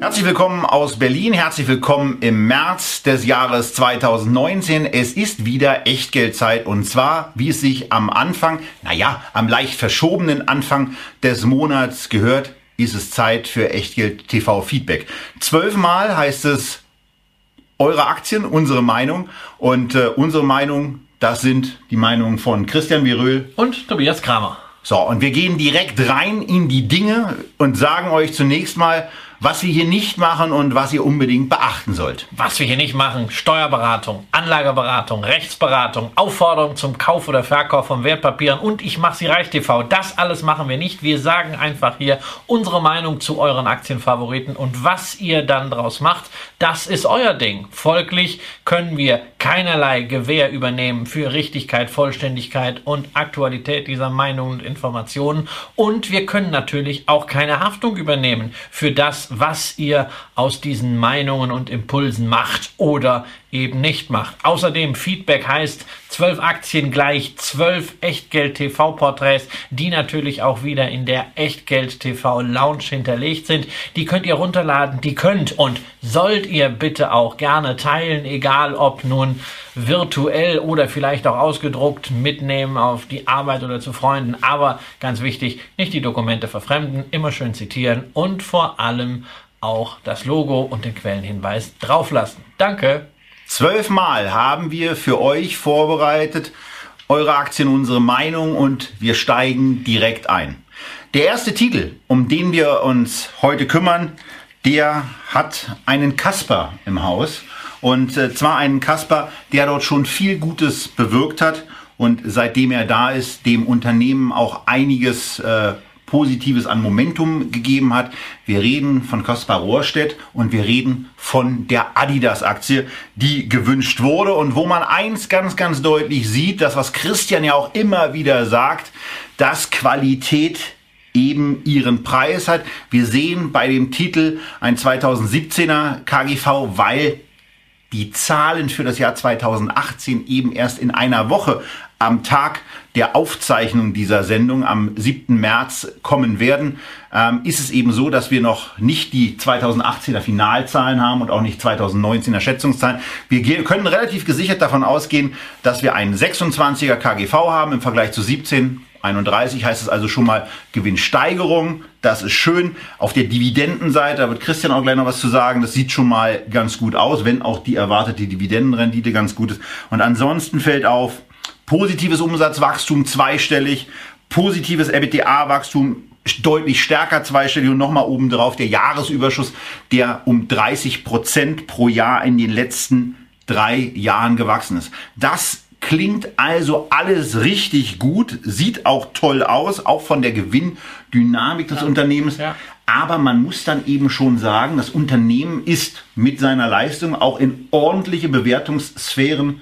Herzlich willkommen aus Berlin, herzlich willkommen im März des Jahres 2019. Es ist wieder Echtgeldzeit und zwar, wie es sich am Anfang, naja, am leicht verschobenen Anfang des Monats gehört, ist es Zeit für Echtgeld TV Feedback. Zwölfmal heißt es eure Aktien, unsere Meinung und äh, unsere Meinung, das sind die Meinungen von Christian Viröl und Tobias Kramer. So, und wir gehen direkt rein in die Dinge und sagen euch zunächst mal, was wir hier nicht machen und was ihr unbedingt beachten sollt. Was wir hier nicht machen, Steuerberatung, Anlageberatung, Rechtsberatung, Aufforderung zum Kauf oder Verkauf von Wertpapieren und ich mache sie reich TV. Das alles machen wir nicht. Wir sagen einfach hier unsere Meinung zu euren Aktienfavoriten und was ihr dann draus macht, das ist euer Ding. Folglich können wir keinerlei Gewähr übernehmen für Richtigkeit, Vollständigkeit und Aktualität dieser Meinungen und Informationen und wir können natürlich auch keine Haftung übernehmen für das, was ihr aus diesen Meinungen und Impulsen macht oder eben nicht macht. Außerdem Feedback heißt 12 Aktien gleich 12 Echtgeld TV Porträts, die natürlich auch wieder in der Echtgeld TV Lounge hinterlegt sind. Die könnt ihr runterladen, die könnt und sollt ihr bitte auch gerne teilen, egal ob nun virtuell oder vielleicht auch ausgedruckt mitnehmen auf die Arbeit oder zu Freunden. Aber ganz wichtig, nicht die Dokumente verfremden, immer schön zitieren und vor allem auch das Logo und den Quellenhinweis drauflassen. Danke. Zwölfmal haben wir für euch vorbereitet eure Aktien, unsere Meinung und wir steigen direkt ein. Der erste Titel, um den wir uns heute kümmern, der hat einen Kasper im Haus. Und äh, zwar einen Kasper, der dort schon viel Gutes bewirkt hat und seitdem er da ist, dem Unternehmen auch einiges äh, Positives an Momentum gegeben hat. Wir reden von Kaspar Rohrstedt und wir reden von der Adidas-Aktie, die gewünscht wurde und wo man eins ganz, ganz deutlich sieht, das was Christian ja auch immer wieder sagt, dass Qualität eben ihren Preis hat. Wir sehen bei dem Titel ein 2017er KGV, weil die Zahlen für das Jahr 2018 eben erst in einer Woche am Tag der Aufzeichnung dieser Sendung am 7. März kommen werden, ähm, ist es eben so, dass wir noch nicht die 2018er Finalzahlen haben und auch nicht 2019er Schätzungszahlen. Wir können relativ gesichert davon ausgehen, dass wir einen 26er KGV haben im Vergleich zu 17 31 heißt es also schon mal Gewinnsteigerung. Das ist schön. Auf der Dividendenseite, da wird Christian auch gleich noch was zu sagen, das sieht schon mal ganz gut aus, wenn auch die erwartete Dividendenrendite ganz gut ist. Und ansonsten fällt auf, positives Umsatzwachstum zweistellig, positives EBITDA-Wachstum deutlich stärker zweistellig und nochmal obendrauf der Jahresüberschuss, der um 30 Prozent pro Jahr in den letzten drei Jahren gewachsen ist. Das klingt also alles richtig gut, sieht auch toll aus, auch von der Gewinndynamik des ja. Unternehmens. Ja. Aber man muss dann eben schon sagen, das Unternehmen ist mit seiner Leistung auch in ordentliche Bewertungssphären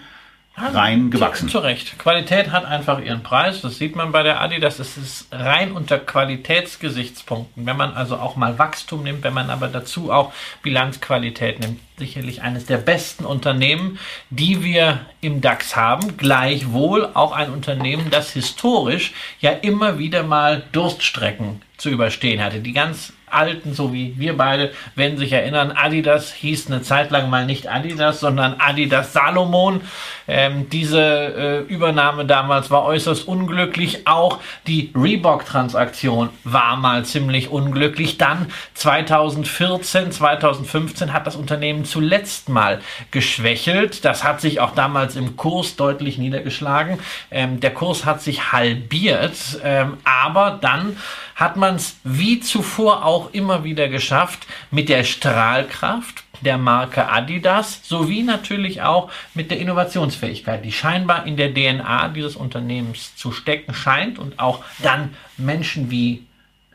reingewachsen. Zu, zu Recht. Qualität hat einfach ihren Preis. Das sieht man bei der Adidas. Es ist rein unter Qualitätsgesichtspunkten. Wenn man also auch mal Wachstum nimmt, wenn man aber dazu auch Bilanzqualität nimmt, sicherlich eines der besten Unternehmen, die wir im DAX haben. Gleichwohl auch ein Unternehmen, das historisch ja immer wieder mal Durststrecken zu überstehen hatte. Die ganz alten, so wie wir beide, wenn sich erinnern, Adidas hieß eine Zeit lang mal nicht Adidas, sondern Adidas Salomon. Ähm, diese äh, Übernahme damals war äußerst unglücklich. Auch die Reebok-Transaktion war mal ziemlich unglücklich. Dann 2014, 2015 hat das Unternehmen zuletzt mal geschwächelt. Das hat sich auch damals im Kurs deutlich niedergeschlagen. Ähm, der Kurs hat sich halbiert, ähm, aber dann hat man es wie zuvor auch immer wieder geschafft, mit der Strahlkraft der Marke Adidas sowie natürlich auch mit der Innovationsfähigkeit, die scheinbar in der DNA dieses Unternehmens zu stecken scheint und auch dann Menschen wie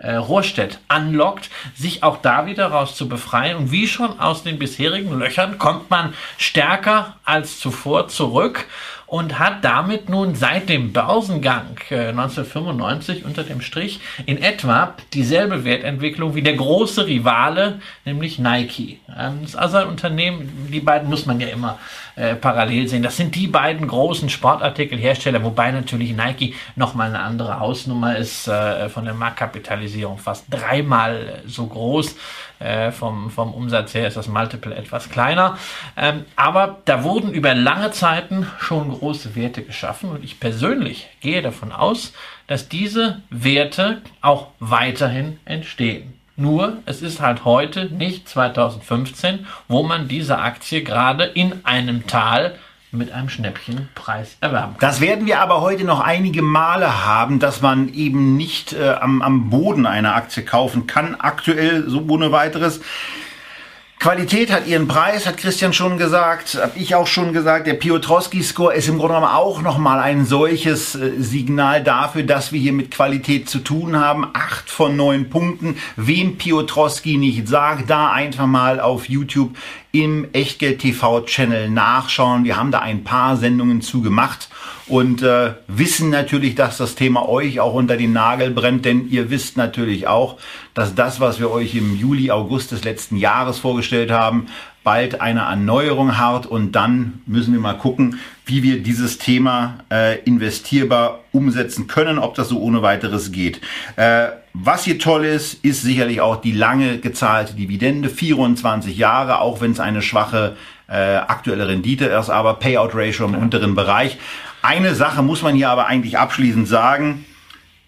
äh, Rohrstedt anlockt, sich auch da wieder raus zu befreien. Und wie schon aus den bisherigen Löchern kommt man stärker als zuvor zurück und hat damit nun seit dem Börsengang äh, 1995 unter dem Strich in etwa dieselbe Wertentwicklung wie der große Rivale, nämlich Nike. Ähm, das also ein Unternehmen, die beiden muss man ja immer äh, parallel sehen. Das sind die beiden großen Sportartikelhersteller, wobei natürlich Nike nochmal eine andere Hausnummer ist, äh, von der Marktkapitalisierung fast dreimal so groß. Äh, vom, vom Umsatz her ist das Multiple etwas kleiner. Ähm, aber da wurden über lange Zeiten schon große Werte geschaffen und ich persönlich gehe davon aus, dass diese Werte auch weiterhin entstehen. Nur, es ist halt heute nicht 2015, wo man diese Aktie gerade in einem Tal mit einem Schnäppchenpreis erwerben kann. Das werden wir aber heute noch einige Male haben, dass man eben nicht äh, am, am Boden eine Aktie kaufen kann. Aktuell so ohne weiteres. Qualität hat ihren Preis, hat Christian schon gesagt, habe ich auch schon gesagt. Der Piotrowski-Score ist im Grunde genommen auch nochmal ein solches äh, Signal dafür, dass wir hier mit Qualität zu tun haben. Acht von neun Punkten. Wem Piotrowski nicht sagt, da einfach mal auf YouTube im Echtgeld TV Channel nachschauen. Wir haben da ein paar Sendungen zu gemacht und äh, wissen natürlich, dass das Thema euch auch unter den Nagel brennt, denn ihr wisst natürlich auch, dass das, was wir euch im Juli, August des letzten Jahres vorgestellt haben, bald eine Erneuerung hat und dann müssen wir mal gucken, wie wir dieses Thema äh, investierbar umsetzen können, ob das so ohne weiteres geht. Äh, was hier toll ist, ist sicherlich auch die lange gezahlte Dividende, 24 Jahre, auch wenn es eine schwache äh, aktuelle Rendite ist, aber Payout Ratio im unteren Bereich. Eine Sache muss man hier aber eigentlich abschließend sagen.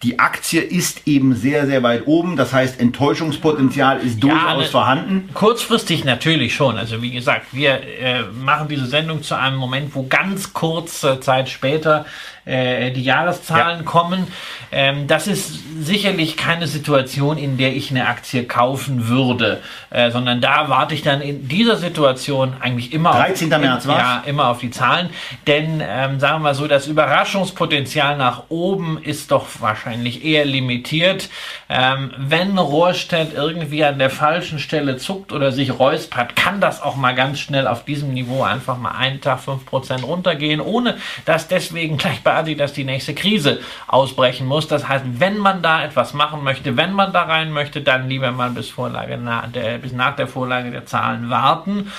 Die Aktie ist eben sehr, sehr weit oben. Das heißt, Enttäuschungspotenzial ist durchaus ja, ne, vorhanden. Kurzfristig natürlich schon. Also wie gesagt, wir äh, machen diese Sendung zu einem Moment, wo ganz kurze Zeit später äh, die Jahreszahlen ja. kommen. Ähm, das ist sicherlich keine Situation, in der ich eine Aktie kaufen würde, äh, sondern da warte ich dann in dieser Situation eigentlich immer 13. Auf, März, was? Ja, immer auf die Zahlen. Denn ähm, sagen wir so, das Überraschungspotenzial nach oben ist doch wahrscheinlich eher limitiert. Ähm, wenn Rohrstedt irgendwie an der falschen Stelle zuckt oder sich räuspert, kann das auch mal ganz schnell auf diesem Niveau einfach mal einen Tag 5% runtergehen, ohne dass deswegen gleich bei Adidas die nächste Krise ausbrechen muss. Das heißt, wenn man da etwas machen möchte, wenn man da rein möchte, dann lieber mal bis, Vorlage nach der, bis nach der Vorlage der Zahlen warten.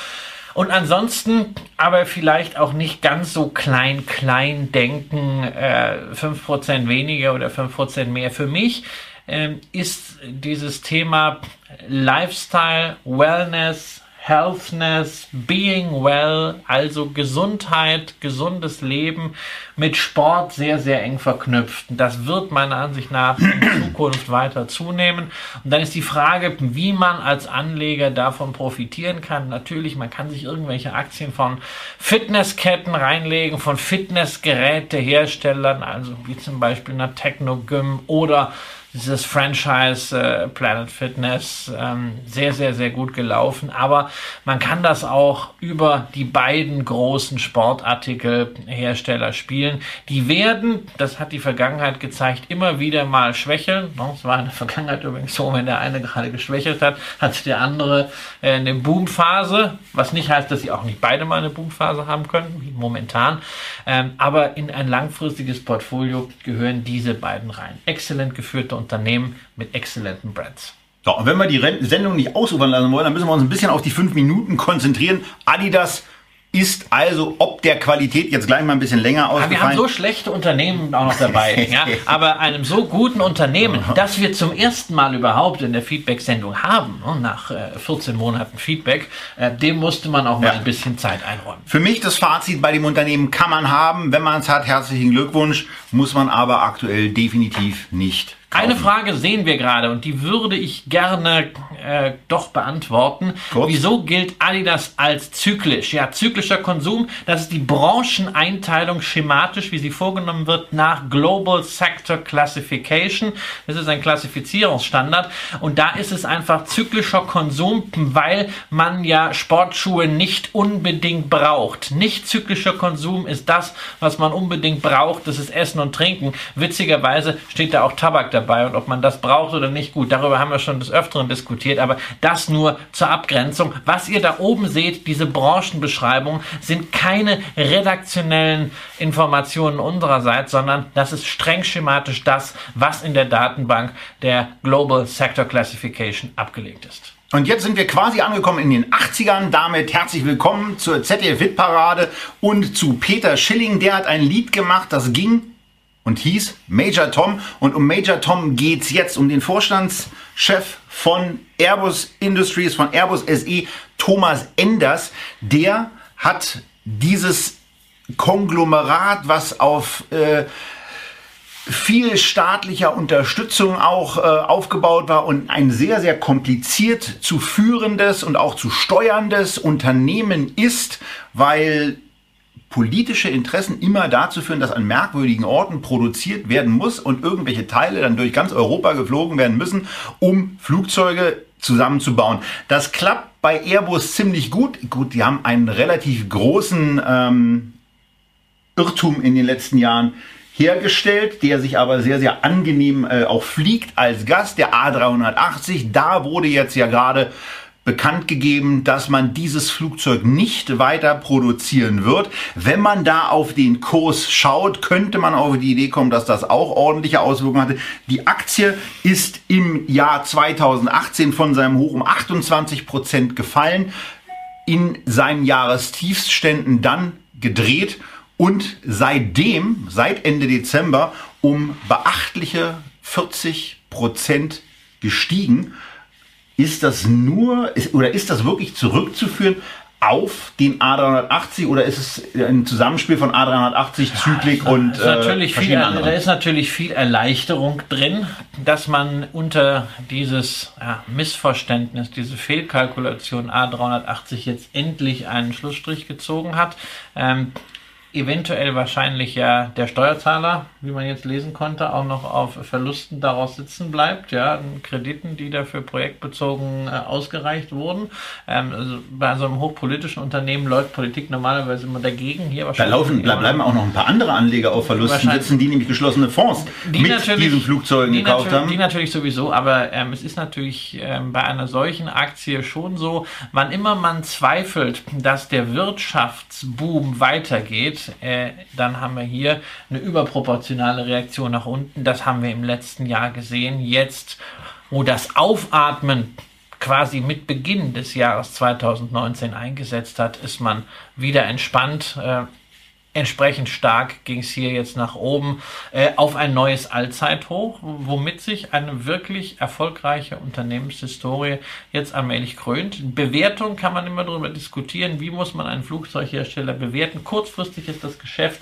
Und ansonsten aber vielleicht auch nicht ganz so klein, klein denken, äh, 5% weniger oder 5% mehr. Für mich ähm, ist dieses Thema Lifestyle, Wellness, Healthness, Being Well, also Gesundheit, gesundes Leben mit Sport sehr, sehr eng verknüpft. Das wird meiner Ansicht nach in Zukunft weiter zunehmen. Und dann ist die Frage, wie man als Anleger davon profitieren kann. Natürlich, man kann sich irgendwelche Aktien von Fitnessketten reinlegen, von Fitnessgeräteherstellern, also wie zum Beispiel einer Technogym oder dieses Franchise äh, Planet Fitness ähm, sehr, sehr, sehr gut gelaufen. Aber man kann das auch über die beiden großen Sportartikelhersteller spielen. Die werden, das hat die Vergangenheit gezeigt, immer wieder mal schwächeln. Es war in der Vergangenheit übrigens so, wenn der eine gerade geschwächelt hat, hat der andere äh, eine Boomphase, was nicht heißt, dass sie auch nicht beide mal eine Boomphase haben können, wie momentan. Ähm, aber in ein langfristiges Portfolio gehören diese beiden rein. Exzellent geführte Unternehmen mit exzellenten Brands. So, und wenn wir die Sendung nicht ausufern lassen wollen, dann müssen wir uns ein bisschen auf die fünf Minuten konzentrieren. Adidas ist also ob der Qualität jetzt gleich mal ein bisschen länger ausgefallen. wir haben so schlechte Unternehmen auch noch dabei. ja, aber einem so guten Unternehmen, das wir zum ersten Mal überhaupt in der Feedback-Sendung haben, ne, nach äh, 14 Monaten Feedback, äh, dem musste man auch mal ja. ein bisschen Zeit einräumen. Für mich das Fazit bei dem Unternehmen kann man haben, wenn man es hat, herzlichen Glückwunsch, muss man aber aktuell definitiv nicht eine Frage sehen wir gerade und die würde ich gerne äh, doch beantworten. Kurz. Wieso gilt Adidas als zyklisch? Ja, zyklischer Konsum, das ist die Brancheneinteilung schematisch, wie sie vorgenommen wird, nach Global Sector Classification. Das ist ein Klassifizierungsstandard und da ist es einfach zyklischer Konsum, weil man ja Sportschuhe nicht unbedingt braucht. Nicht zyklischer Konsum ist das, was man unbedingt braucht, das ist Essen und Trinken. Witzigerweise steht da auch Tabak dabei und ob man das braucht oder nicht, gut, darüber haben wir schon des Öfteren diskutiert, aber das nur zur Abgrenzung. Was ihr da oben seht, diese Branchenbeschreibung, sind keine redaktionellen Informationen unsererseits, sondern das ist streng schematisch das, was in der Datenbank der Global Sector Classification abgelegt ist. Und jetzt sind wir quasi angekommen in den 80ern. Damit herzlich willkommen zur ZDF-Hit-Parade und zu Peter Schilling. Der hat ein Lied gemacht, das ging und hieß Major Tom. Und um Major Tom geht's jetzt, um den Vorstandschef von Airbus Industries, von Airbus SE, Thomas Enders. Der hat dieses Konglomerat, was auf äh, viel staatlicher Unterstützung auch äh, aufgebaut war und ein sehr, sehr kompliziert zu führendes und auch zu steuerndes Unternehmen ist, weil politische Interessen immer dazu führen, dass an merkwürdigen Orten produziert werden muss und irgendwelche Teile dann durch ganz Europa geflogen werden müssen, um Flugzeuge zusammenzubauen. Das klappt bei Airbus ziemlich gut. Gut, die haben einen relativ großen ähm, Irrtum in den letzten Jahren hergestellt, der sich aber sehr, sehr angenehm äh, auch fliegt als Gast, der A380. Da wurde jetzt ja gerade bekannt gegeben, dass man dieses Flugzeug nicht weiter produzieren wird. Wenn man da auf den Kurs schaut, könnte man auf die Idee kommen, dass das auch ordentliche Auswirkungen hatte. Die Aktie ist im Jahr 2018 von seinem Hoch um 28 Prozent gefallen, in seinen Jahrestiefständen dann gedreht und seitdem, seit Ende Dezember, um beachtliche 40 Prozent gestiegen. Ist das nur, ist, oder ist das wirklich zurückzuführen auf den A380 oder ist es ein Zusammenspiel von A380, Zyklik ja, und äh, natürlich viel, Da ist natürlich viel Erleichterung drin, dass man unter dieses ja, Missverständnis, diese Fehlkalkulation A380 jetzt endlich einen Schlussstrich gezogen hat. Ähm, eventuell wahrscheinlich ja der Steuerzahler, wie man jetzt lesen konnte, auch noch auf Verlusten daraus sitzen bleibt, ja, Krediten, die dafür projektbezogen äh, ausgereicht wurden. Ähm, also bei so einem hochpolitischen Unternehmen läuft Politik normalerweise immer dagegen. Hier wahrscheinlich da laufen, da bleiben auch noch ein paar andere Anleger auf Verlusten sitzen, die nämlich geschlossene Fonds die mit diesen Flugzeugen die gekauft haben. Die natürlich sowieso, aber ähm, es ist natürlich ähm, bei einer solchen Aktie schon so, wann immer man zweifelt, dass der Wirtschaftsboom weitergeht, äh, dann haben wir hier eine überproportionale Reaktion nach unten. Das haben wir im letzten Jahr gesehen. Jetzt, wo das Aufatmen quasi mit Beginn des Jahres 2019 eingesetzt hat, ist man wieder entspannt. Äh, Entsprechend stark ging es hier jetzt nach oben äh, auf ein neues Allzeithoch, womit sich eine wirklich erfolgreiche Unternehmenshistorie jetzt allmählich krönt. Bewertung kann man immer darüber diskutieren, wie muss man einen Flugzeughersteller bewerten. Kurzfristig ist das Geschäft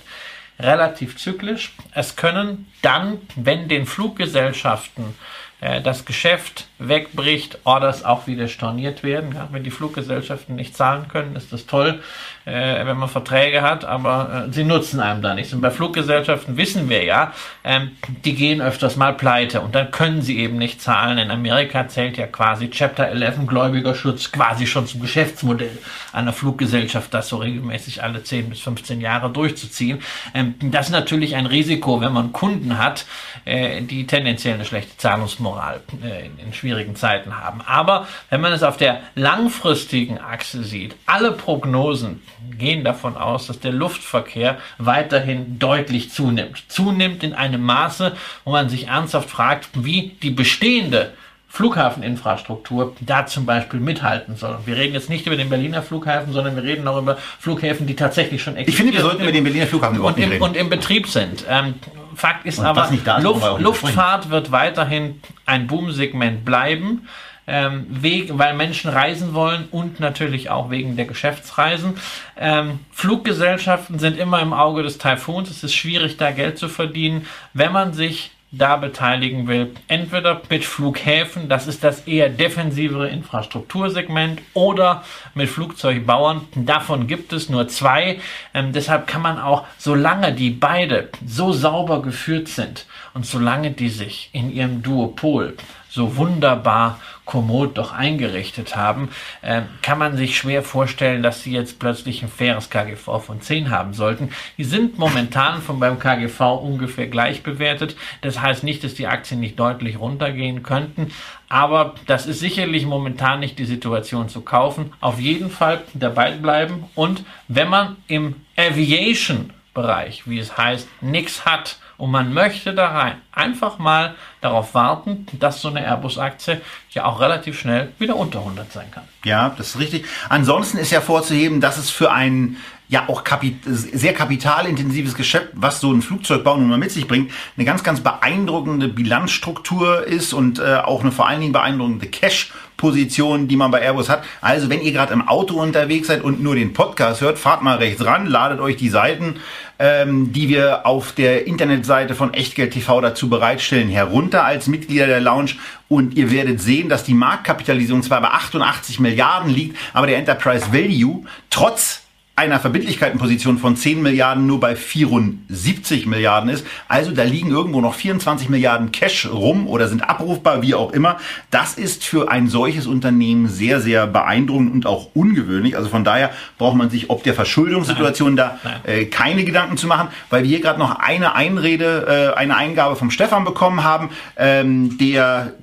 relativ zyklisch. Es können dann, wenn den Fluggesellschaften äh, das Geschäft wegbricht, Orders auch wieder storniert werden. Ja, wenn die Fluggesellschaften nicht zahlen können, ist das toll äh, wenn man Verträge hat, aber äh, sie nutzen einem da nichts. Und bei Fluggesellschaften wissen wir ja, ähm, die gehen öfters mal pleite und dann können sie eben nicht zahlen. In Amerika zählt ja quasi Chapter 11 Gläubigerschutz quasi schon zum Geschäftsmodell einer Fluggesellschaft, das so regelmäßig alle 10 bis 15 Jahre durchzuziehen. Ähm, das ist natürlich ein Risiko, wenn man Kunden hat, äh, die tendenziell eine schlechte Zahlungsmoral äh, in, in schwierigen Zeiten haben. Aber wenn man es auf der langfristigen Achse sieht, alle Prognosen gehen davon aus, dass der Luftverkehr weiterhin deutlich zunimmt. Zunimmt in einem Maße, wo man sich ernsthaft fragt, wie die bestehende Flughafeninfrastruktur da zum Beispiel mithalten soll. wir reden jetzt nicht über den Berliner Flughafen, sondern wir reden auch über Flughäfen, die tatsächlich schon existieren. Ich finde, wir sollten über den Berliner Flughafen überhaupt und, im, reden. und im Betrieb sind. Ähm, Fakt ist und aber, Luft, Luftfahrt wird weiterhin ein Boomsegment bleiben ähm, wegen, weil Menschen reisen wollen und natürlich auch wegen der Geschäftsreisen. Ähm, Fluggesellschaften sind immer im Auge des Taifuns. Es ist schwierig, da Geld zu verdienen. Wenn man sich da beteiligen will. Entweder mit Flughäfen, das ist das eher defensivere Infrastruktursegment, oder mit Flugzeugbauern. Davon gibt es nur zwei. Ähm, deshalb kann man auch, solange die beide so sauber geführt sind und solange die sich in ihrem Duopol so wunderbar kommod doch eingerichtet haben, äh, kann man sich schwer vorstellen, dass sie jetzt plötzlich ein faires KGV von 10 haben sollten. Die sind momentan von beim KGV ungefähr gleich bewertet. Das heißt nicht, dass die Aktien nicht deutlich runtergehen könnten, aber das ist sicherlich momentan nicht die Situation zu kaufen. Auf jeden Fall dabei bleiben und wenn man im Aviation Bereich, wie es heißt, nichts hat und man möchte da rein, einfach mal darauf warten, dass so eine Airbus-Aktie ja auch relativ schnell wieder unter 100 sein kann. Ja, das ist richtig. Ansonsten ist ja vorzuheben, dass es für einen ja auch kapit sehr kapitalintensives Geschäft, was so ein Flugzeugbau nun mal mit sich bringt, eine ganz, ganz beeindruckende Bilanzstruktur ist und äh, auch eine vor allen Dingen beeindruckende Cash-Position, die man bei Airbus hat. Also wenn ihr gerade im Auto unterwegs seid und nur den Podcast hört, fahrt mal rechts ran, ladet euch die Seiten, ähm, die wir auf der Internetseite von Echtgeld TV dazu bereitstellen, herunter als Mitglieder der Lounge und ihr werdet sehen, dass die Marktkapitalisierung zwar bei 88 Milliarden liegt, aber der Enterprise Value trotz einer Verbindlichkeitenposition von 10 Milliarden nur bei 74 Milliarden ist. Also da liegen irgendwo noch 24 Milliarden Cash rum oder sind abrufbar, wie auch immer. Das ist für ein solches Unternehmen sehr, sehr beeindruckend und auch ungewöhnlich. Also von daher braucht man sich ob der Verschuldungssituation Nein. da äh, keine Gedanken zu machen, weil wir hier gerade noch eine Einrede, äh, eine Eingabe vom Stefan bekommen haben, ähm, der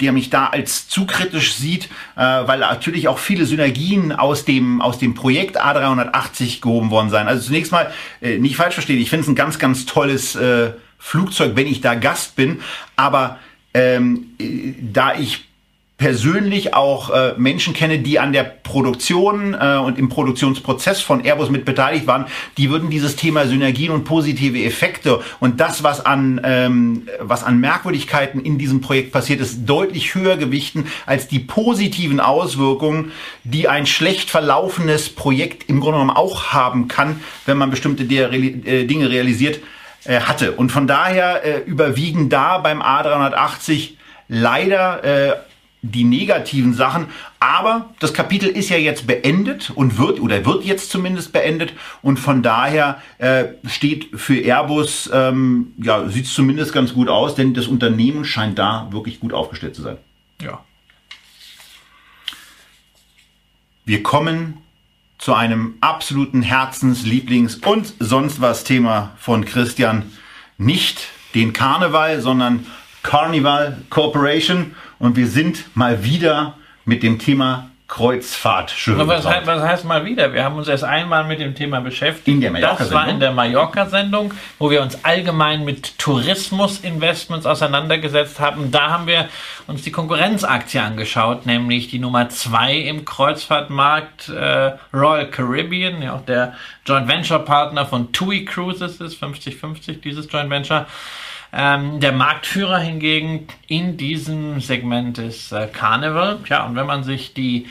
der mich da als zu kritisch sieht, äh, weil natürlich auch viele Synergien aus dem, aus dem Projekt A380 gehoben worden sein. Also zunächst mal, äh, nicht falsch verstehen, ich finde es ein ganz, ganz tolles äh, Flugzeug, wenn ich da Gast bin, aber ähm, äh, da ich persönlich auch äh, Menschen kenne, die an der Produktion äh, und im Produktionsprozess von Airbus mit beteiligt waren, die würden dieses Thema Synergien und positive Effekte und das, was an, ähm, was an Merkwürdigkeiten in diesem Projekt passiert ist, deutlich höher gewichten als die positiven Auswirkungen, die ein schlecht verlaufenes Projekt im Grunde genommen auch haben kann, wenn man bestimmte äh, Dinge realisiert äh, hatte. Und von daher äh, überwiegen da beim A380 leider äh, die negativen Sachen. Aber das Kapitel ist ja jetzt beendet und wird oder wird jetzt zumindest beendet und von daher äh, steht für Airbus ähm, ja sieht es zumindest ganz gut aus, denn das Unternehmen scheint da wirklich gut aufgestellt zu sein. Ja. Wir kommen zu einem absoluten Herzenslieblings- und sonst was Thema von Christian. Nicht den Karneval, sondern Carnival Corporation und wir sind mal wieder mit dem Thema Kreuzfahrt schön. Was, heißt, was heißt mal wieder? Wir haben uns erst einmal mit dem Thema beschäftigt. In der Mallorca-Sendung. Das war in der Mallorca-Sendung, wo wir uns allgemein mit Tourismus-Investments auseinandergesetzt haben. Da haben wir uns die Konkurrenzaktie angeschaut, nämlich die Nummer zwei im Kreuzfahrtmarkt, äh, Royal Caribbean, ja auch der Joint Venture Partner von TUI Cruises ist 50-50 dieses Joint Venture. Ähm, der Marktführer hingegen in diesem Segment ist äh, Carnival. Ja, und wenn man sich die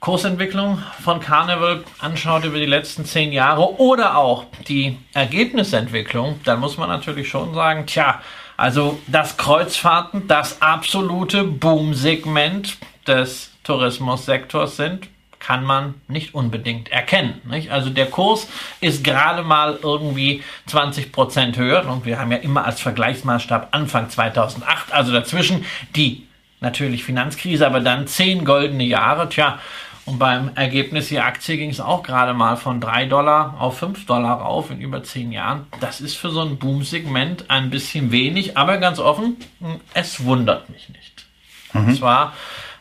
Kursentwicklung von Carnival anschaut über die letzten zehn Jahre oder auch die Ergebnisentwicklung, dann muss man natürlich schon sagen, tja, also das Kreuzfahrten, das absolute Boom-Segment des Tourismussektors sind, kann man nicht unbedingt erkennen. Nicht? Also der Kurs ist gerade mal irgendwie 20 Prozent höher und wir haben ja immer als Vergleichsmaßstab Anfang 2008, also dazwischen die natürlich Finanzkrise, aber dann zehn goldene Jahre. Tja, und beim Ergebnis die Aktie ging es auch gerade mal von 3 Dollar auf 5 Dollar rauf in über 10 Jahren. Das ist für so ein Boom-Segment ein bisschen wenig, aber ganz offen, es wundert mich nicht. Mhm. Und zwar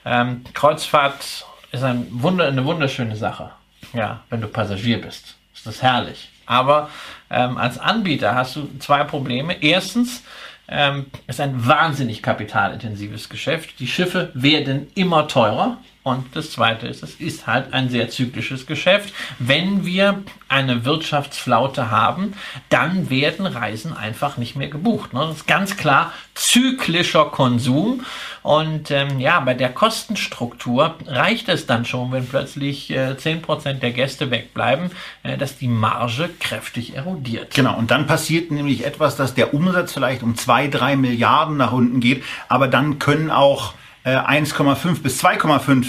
ähm, Kreuzfahrt ist ein Wunder, eine wunderschöne Sache. Ja, wenn du Passagier bist. Ist das herrlich. Aber ähm, als Anbieter hast du zwei Probleme. Erstens, ähm, ist ein wahnsinnig kapitalintensives Geschäft. Die Schiffe werden immer teurer. Und das Zweite ist, es ist halt ein sehr zyklisches Geschäft. Wenn wir eine Wirtschaftsflaute haben, dann werden Reisen einfach nicht mehr gebucht. Ne? Das ist ganz klar zyklischer Konsum. Und ähm, ja, bei der Kostenstruktur reicht es dann schon, wenn plötzlich äh, 10% der Gäste wegbleiben, äh, dass die Marge kräftig erodiert. Genau, und dann passiert nämlich etwas, dass der Umsatz vielleicht um 2, 3 Milliarden nach unten geht, aber dann können auch 1,5 äh, bis 2,5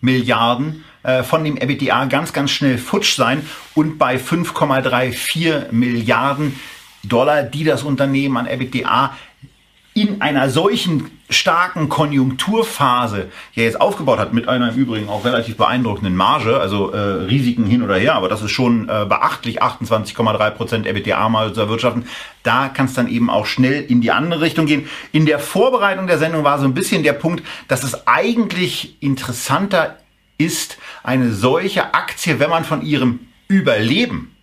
Milliarden äh, von dem EBITDA ganz, ganz schnell futsch sein und bei 5,34 Milliarden Dollar, die das Unternehmen an EBITDA in einer solchen starken Konjunkturphase ja jetzt aufgebaut hat, mit einer im Übrigen auch relativ beeindruckenden Marge, also äh, Risiken hin oder her, aber das ist schon äh, beachtlich, 28,3 Prozent EBITDA-Marge zu erwirtschaften. Da kann es dann eben auch schnell in die andere Richtung gehen. In der Vorbereitung der Sendung war so ein bisschen der Punkt, dass es eigentlich interessanter ist, eine solche Aktie, wenn man von ihrem Überleben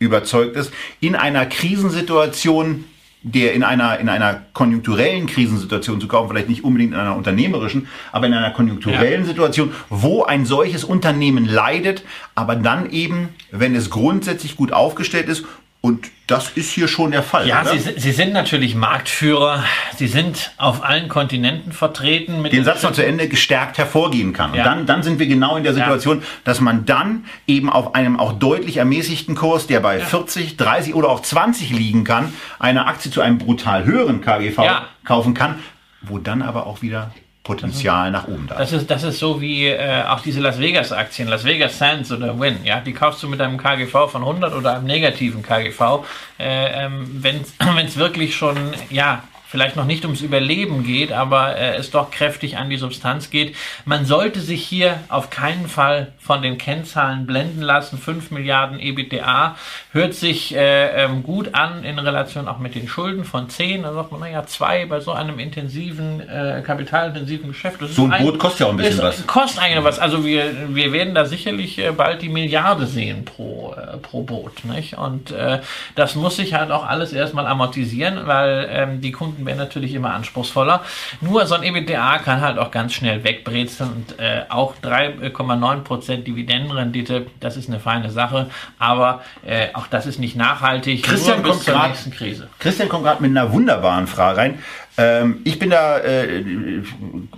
überzeugt ist, in einer Krisensituation der in einer, in einer konjunkturellen Krisensituation zu kaufen, vielleicht nicht unbedingt in einer unternehmerischen, aber in einer konjunkturellen ja. Situation, wo ein solches Unternehmen leidet, aber dann eben, wenn es grundsätzlich gut aufgestellt ist und das ist hier schon der Fall. Ja, Sie, Sie, sind natürlich Marktführer. Sie sind auf allen Kontinenten vertreten. Den Satz noch zu Ende gestärkt hervorgehen kann. Ja. Und dann, dann sind wir genau in der Situation, ja. dass man dann eben auf einem auch deutlich ermäßigten Kurs, der bei ja. 40, 30 oder auch 20 liegen kann, eine Aktie zu einem brutal höheren KGV kaufen kann, wo dann aber auch wieder Potenzial nach oben da. Das ist, das ist so wie äh, auch diese Las Vegas Aktien, Las Vegas Sands oder Win, ja, die kaufst du mit einem KGV von 100 oder einem negativen KGV, äh, ähm, wenn es wirklich schon, ja, vielleicht noch nicht ums Überleben geht, aber äh, es doch kräftig an die Substanz geht. Man sollte sich hier auf keinen Fall von den Kennzahlen blenden lassen. 5 Milliarden EBITDA hört sich äh, ähm, gut an in Relation auch mit den Schulden von 10. Da sagt man, naja, 2 bei so einem intensiven, äh, kapitalintensiven Geschäft. so ein, ein Boot kostet ja auch ein bisschen was. Kostet eigentlich was. Also wir, wir werden da sicherlich äh, bald die Milliarde sehen pro, äh, pro Boot. Nicht? Und äh, das muss sich halt auch alles erstmal amortisieren, weil ähm, die Kunden wäre natürlich immer anspruchsvoller. Nur so ein EBITDA kann halt auch ganz schnell wegbrezeln und äh, auch 3,9% Dividendenrendite, das ist eine feine Sache, aber äh, auch das ist nicht nachhaltig. Christian kommt gerade Christian kommt gerade mit einer wunderbaren Frage rein. Ähm, ich bin da, äh,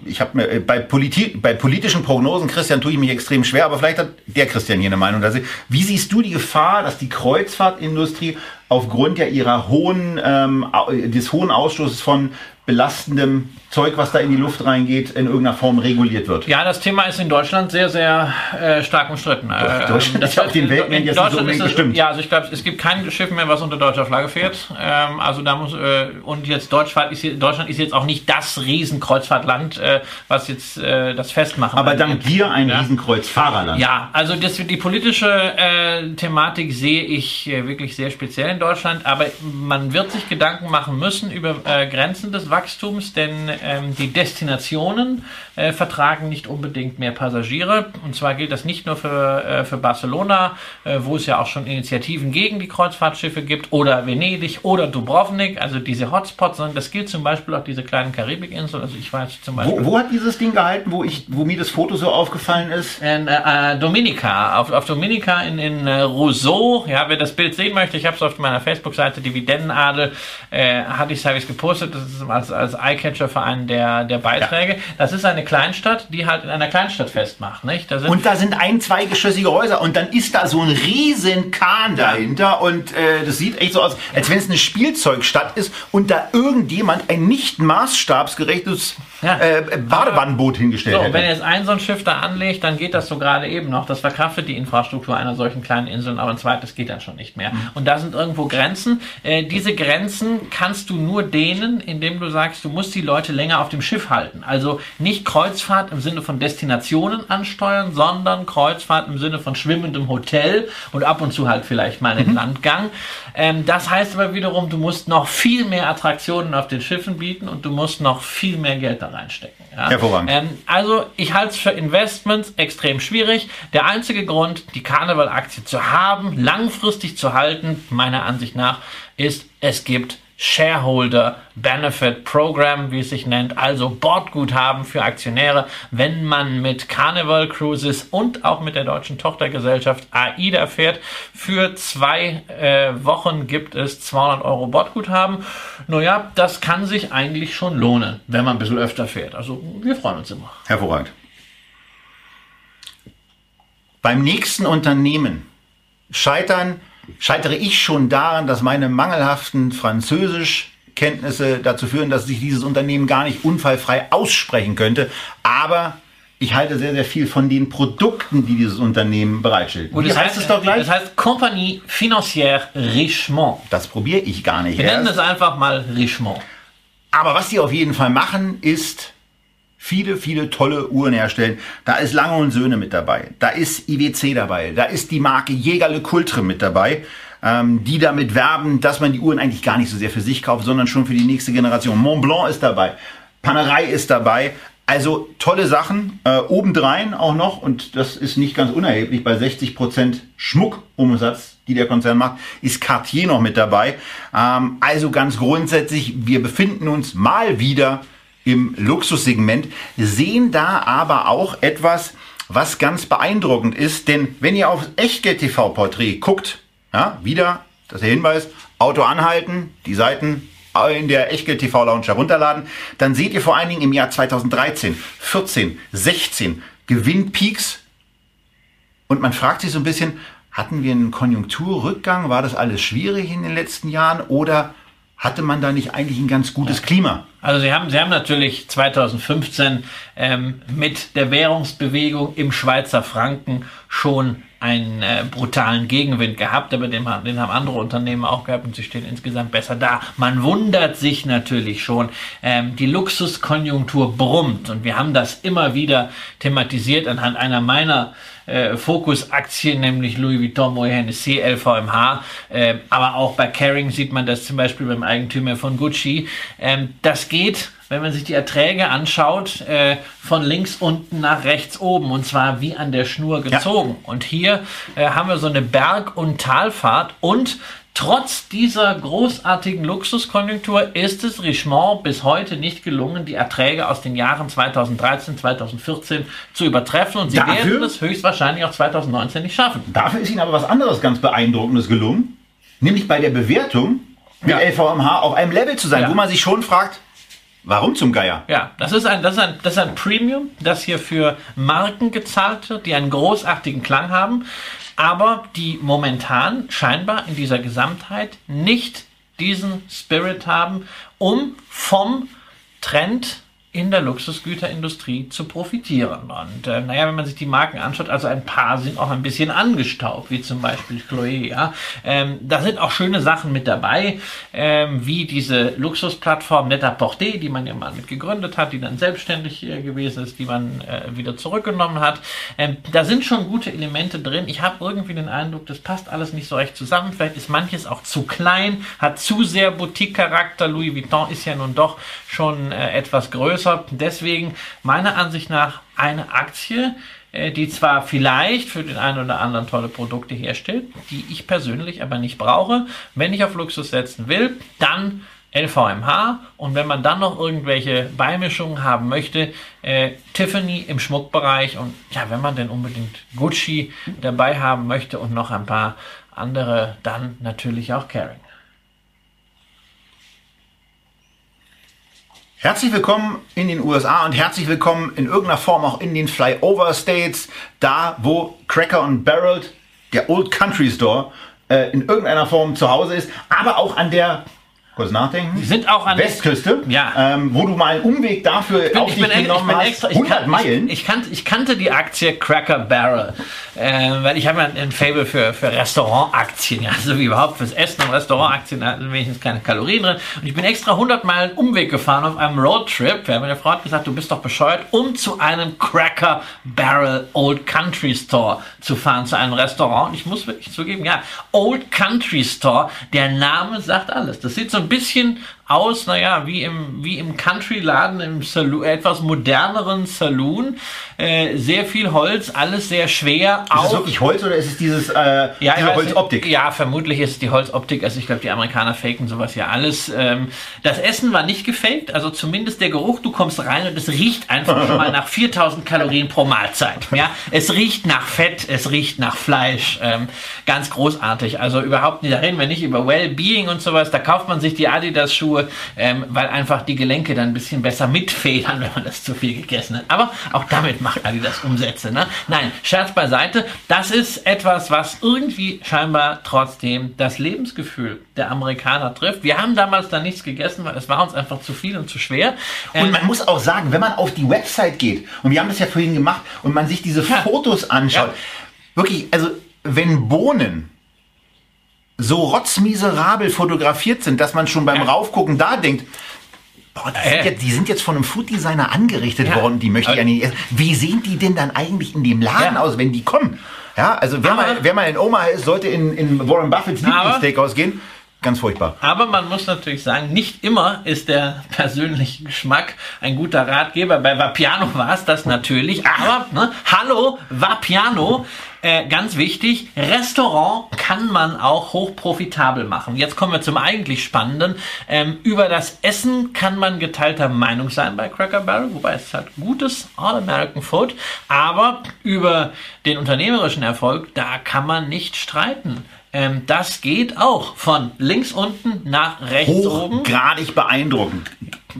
ich habe mir äh, bei, Politi bei politischen Prognosen, Christian, tue ich mich extrem schwer, aber vielleicht hat der Christian hier eine Meinung. Dass, wie siehst du die Gefahr, dass die Kreuzfahrtindustrie aufgrund ja ihrer hohen, ähm, des hohen Ausstoßes von belastendem Zeug, was da in die Luft reingeht, in irgendeiner Form reguliert wird. Ja, das Thema ist in Deutschland sehr, sehr äh, stark umstritten. Doch, Deutschland das ist auf den Weltmeeren jetzt nicht unbedingt bestimmt. Ja, also ich glaube, es gibt kein Schiff mehr, was unter deutscher Flagge fährt. Ähm, also da muss äh, und jetzt Deutschland ist, hier, Deutschland ist jetzt auch nicht das Riesenkreuzfahrtland, äh, was jetzt äh, das festmachen. Aber dank dir ein ja. Riesenkreuzfahrerland. Ja, also das, die politische äh, Thematik sehe ich äh, wirklich sehr speziell in Deutschland. Aber man wird sich Gedanken machen müssen über äh, Grenzen des Wachstums, denn ähm, die Destinationen äh, vertragen nicht unbedingt mehr Passagiere. Und zwar gilt das nicht nur für, äh, für Barcelona, äh, wo es ja auch schon Initiativen gegen die Kreuzfahrtschiffe gibt, oder Venedig oder Dubrovnik, also diese Hotspots, sondern das gilt zum Beispiel auch diese kleinen Karibikinseln. Also ich weiß zum Beispiel. Wo, wo, hat dieses Ding gehalten, wo, ich, wo mir das Foto so aufgefallen ist? In äh, äh, Dominica, auf, auf Dominica in, in äh, Rousseau. Ja, wer das Bild sehen möchte, ich habe es auf meiner Facebook-Seite Dividendenadel, hatte ich es gepostet. Das ist als als, als Eyecatcher-Verein der, der Beiträge. Ja. Das ist eine Kleinstadt, die halt in einer Kleinstadt festmacht. Nicht? Da und da sind ein, zweigeschossige Häuser und dann ist da so ein riesen Kahn dahinter und äh, das sieht echt so aus, als wenn es eine Spielzeugstadt ist und da irgendjemand ein nicht maßstabsgerechtes ja. äh, Badewannenboot hingestellt so, hätte. Wenn jetzt ein so ein Schiff da anlegt, dann geht das so gerade eben noch. Das verkraftet die Infrastruktur einer solchen kleinen Insel, aber ein zweites geht dann schon nicht mehr. Mhm. Und da sind irgendwo Grenzen. Äh, diese Grenzen kannst du nur dehnen, indem du sagst, du musst die Leute länger auf dem Schiff halten. Also nicht Kreuzfahrt im Sinne von Destinationen ansteuern, sondern Kreuzfahrt im Sinne von schwimmendem Hotel und ab und zu halt vielleicht mal einen mhm. Landgang. Ähm, das heißt aber wiederum, du musst noch viel mehr Attraktionen auf den Schiffen bieten und du musst noch viel mehr Geld da reinstecken. Ja? Hervorragend. Ähm, also ich halte es für Investments extrem schwierig. Der einzige Grund, die Karneval-Aktie zu haben, langfristig zu halten, meiner Ansicht nach, ist, es gibt Shareholder Benefit Program, wie es sich nennt, also Bordguthaben für Aktionäre, wenn man mit Carnival Cruises und auch mit der deutschen Tochtergesellschaft AIDA fährt. Für zwei äh, Wochen gibt es 200 Euro Bordguthaben. Naja, das kann sich eigentlich schon lohnen, wenn man ein bisschen öfter fährt. Also wir freuen uns immer. Hervorragend. Beim nächsten Unternehmen scheitern scheitere ich schon daran, dass meine mangelhaften Französischkenntnisse dazu führen, dass sich dieses Unternehmen gar nicht unfallfrei aussprechen könnte. Aber ich halte sehr, sehr viel von den Produkten, die dieses Unternehmen bereitstellt. Und das heißt, heißt es doch gleich? Das heißt Compagnie Financière Richemont. Das probiere ich gar nicht. Wir nennen es einfach mal Richemont. Aber was die auf jeden Fall machen, ist viele, viele tolle Uhren herstellen. Da ist Lange und Söhne mit dabei. Da ist IWC dabei. Da ist die Marke Jägerle Kultre mit dabei, ähm, die damit werben, dass man die Uhren eigentlich gar nicht so sehr für sich kauft, sondern schon für die nächste Generation. Montblanc ist dabei. Panerei ist dabei. Also tolle Sachen, äh, obendrein auch noch, und das ist nicht ganz unerheblich, bei 60% Schmuckumsatz, die der Konzern macht, ist Cartier noch mit dabei. Ähm, also ganz grundsätzlich, wir befinden uns mal wieder im Luxussegment, sehen da aber auch etwas, was ganz beeindruckend ist, denn wenn ihr auf Echtgeld TV Porträt guckt, ja, wieder, das der Hinweis, Auto anhalten, die Seiten in der Echtgeld TV Lounge herunterladen, dann seht ihr vor allen Dingen im Jahr 2013, 14, 16 Gewinnpeaks. Und man fragt sich so ein bisschen, hatten wir einen Konjunkturrückgang? War das alles schwierig in den letzten Jahren? Oder hatte man da nicht eigentlich ein ganz gutes Klima? Also Sie haben, Sie haben natürlich 2015 ähm, mit der Währungsbewegung im Schweizer Franken schon einen äh, brutalen Gegenwind gehabt, aber den, den haben andere Unternehmen auch gehabt und sie stehen insgesamt besser da. Man wundert sich natürlich schon, ähm, die Luxuskonjunktur brummt und wir haben das immer wieder thematisiert anhand einer meiner äh, Fokusaktien, nämlich Louis Vuitton, Moet Hennessy, LVMH, äh, aber auch bei Caring sieht man das zum Beispiel beim Eigentümer von Gucci. Ähm, das geht wenn man sich die Erträge anschaut, äh, von links unten nach rechts oben und zwar wie an der Schnur gezogen. Ja. Und hier äh, haben wir so eine Berg- und Talfahrt und Trotz dieser großartigen Luxuskonjunktur ist es Richemont bis heute nicht gelungen, die Erträge aus den Jahren 2013, 2014 zu übertreffen und sie dafür, werden es höchstwahrscheinlich auch 2019 nicht schaffen. Dafür ist ihnen aber was anderes ganz Beeindruckendes gelungen, nämlich bei der Bewertung mit ja. LVMH auf einem Level zu sein, ja. wo man sich schon fragt, Warum zum Geier? Ja, das ist ein, das ist ein, das ist ein Premium, das hier für Marken gezahlt wird, die einen großartigen Klang haben, aber die momentan scheinbar in dieser Gesamtheit nicht diesen Spirit haben, um vom Trend in der Luxusgüterindustrie zu profitieren. Und äh, naja, wenn man sich die Marken anschaut, also ein paar sind auch ein bisschen angestaubt, wie zum Beispiel Chloe. Ja? Ähm, da sind auch schöne Sachen mit dabei, ähm, wie diese Luxusplattform Netta Porté, die man ja mal mit gegründet hat, die dann selbstständig äh, gewesen ist, die man äh, wieder zurückgenommen hat. Ähm, da sind schon gute Elemente drin. Ich habe irgendwie den Eindruck, das passt alles nicht so recht zusammen. Vielleicht ist manches auch zu klein, hat zu sehr Boutique-Charakter. Louis Vuitton ist ja nun doch schon äh, etwas größer größer. Deswegen meiner Ansicht nach eine Aktie, äh, die zwar vielleicht für den einen oder anderen tolle Produkte herstellt, die ich persönlich aber nicht brauche. Wenn ich auf Luxus setzen will, dann LVMH und wenn man dann noch irgendwelche Beimischungen haben möchte, äh, Tiffany im Schmuckbereich und ja, wenn man denn unbedingt Gucci dabei haben möchte und noch ein paar andere, dann natürlich auch Kering. Herzlich willkommen in den USA und herzlich willkommen in irgendeiner Form auch in den Flyover States, da wo Cracker und Barrel, der Old Country Store, äh, in irgendeiner Form zu Hause ist, aber auch an der kurz nachdenken. Die sind auch an Westküste, ja. ähm, wo du mal einen Umweg dafür ich bin, auf dich bin, genommen hast. Extra, 100 kan Meilen. Ich, ich, kannte, ich kannte die Aktie Cracker Barrel, äh, weil ich habe ja ein Fable für, für Restaurantaktien, ja, so wie überhaupt fürs Essen und Restaurantaktien, da sind wenigstens keine Kalorien drin. Und ich bin extra 100 Meilen Umweg gefahren auf einem Roadtrip. Ja, meine Frau hat gesagt, du bist doch bescheuert, um zu einem Cracker Barrel Old Country Store zu fahren, zu einem Restaurant. Und ich muss wirklich zugeben, ja, Old Country Store, der Name sagt alles. Das sieht so ein bisschen aus, naja, wie im, wie im Country-Laden, im Saloon, etwas moderneren Saloon. Äh, sehr viel Holz, alles sehr schwer. Ist es wirklich Holz oder ist es dieses, äh, ja, diese Holzoptik? Ja, vermutlich ist es die Holzoptik. Also ich glaube, die Amerikaner faken sowas ja alles. Ähm, das Essen war nicht gefaked, also zumindest der Geruch. Du kommst rein und es riecht einfach schon mal nach 4000 Kalorien pro Mahlzeit. Ja, es riecht nach Fett, es riecht nach Fleisch. Ähm, ganz großartig. Also überhaupt nicht, da reden wir nicht über Wellbeing und sowas. Da kauft man sich die Adidas-Schuhe Schuhe, ähm, weil einfach die Gelenke dann ein bisschen besser mitfedern, wenn man das zu viel gegessen hat. Aber auch damit macht Adidas Umsätze. Ne? Nein, Scherz beiseite. Das ist etwas, was irgendwie scheinbar trotzdem das Lebensgefühl der Amerikaner trifft. Wir haben damals da nichts gegessen, weil es war uns einfach zu viel und zu schwer. Und ähm, man muss auch sagen, wenn man auf die Website geht, und wir haben das ja vorhin gemacht, und man sich diese ja. Fotos anschaut, ja. wirklich, also wenn Bohnen so rotzmiserabel fotografiert sind, dass man schon beim. Raufgucken da denkt, Boah, die, sind jetzt, die sind jetzt von einem Food Designer angerichtet worden, die möchte ich ja nicht. Wie sehen die denn dann eigentlich in dem Laden aus, wenn die kommen? Ja, also wer, Aber- mal, wer mal in Omaha ist, sollte in, in Warren Buffets Aber- Lieblingssteakhouse gehen. Ganz furchtbar. Aber man muss natürlich sagen, nicht immer ist der persönliche Geschmack ein guter Ratgeber. Bei Vapiano war es das natürlich. Aber, ne, hallo, Vapiano, äh, ganz wichtig, Restaurant kann man auch hochprofitabel machen. Jetzt kommen wir zum eigentlich Spannenden. Ähm, über das Essen kann man geteilter Meinung sein bei Cracker Barrel, wobei es hat gutes All-American Food. Aber über den unternehmerischen Erfolg, da kann man nicht streiten. Ähm, das geht auch von links unten nach rechts oben. Hochgradig beeindruckend.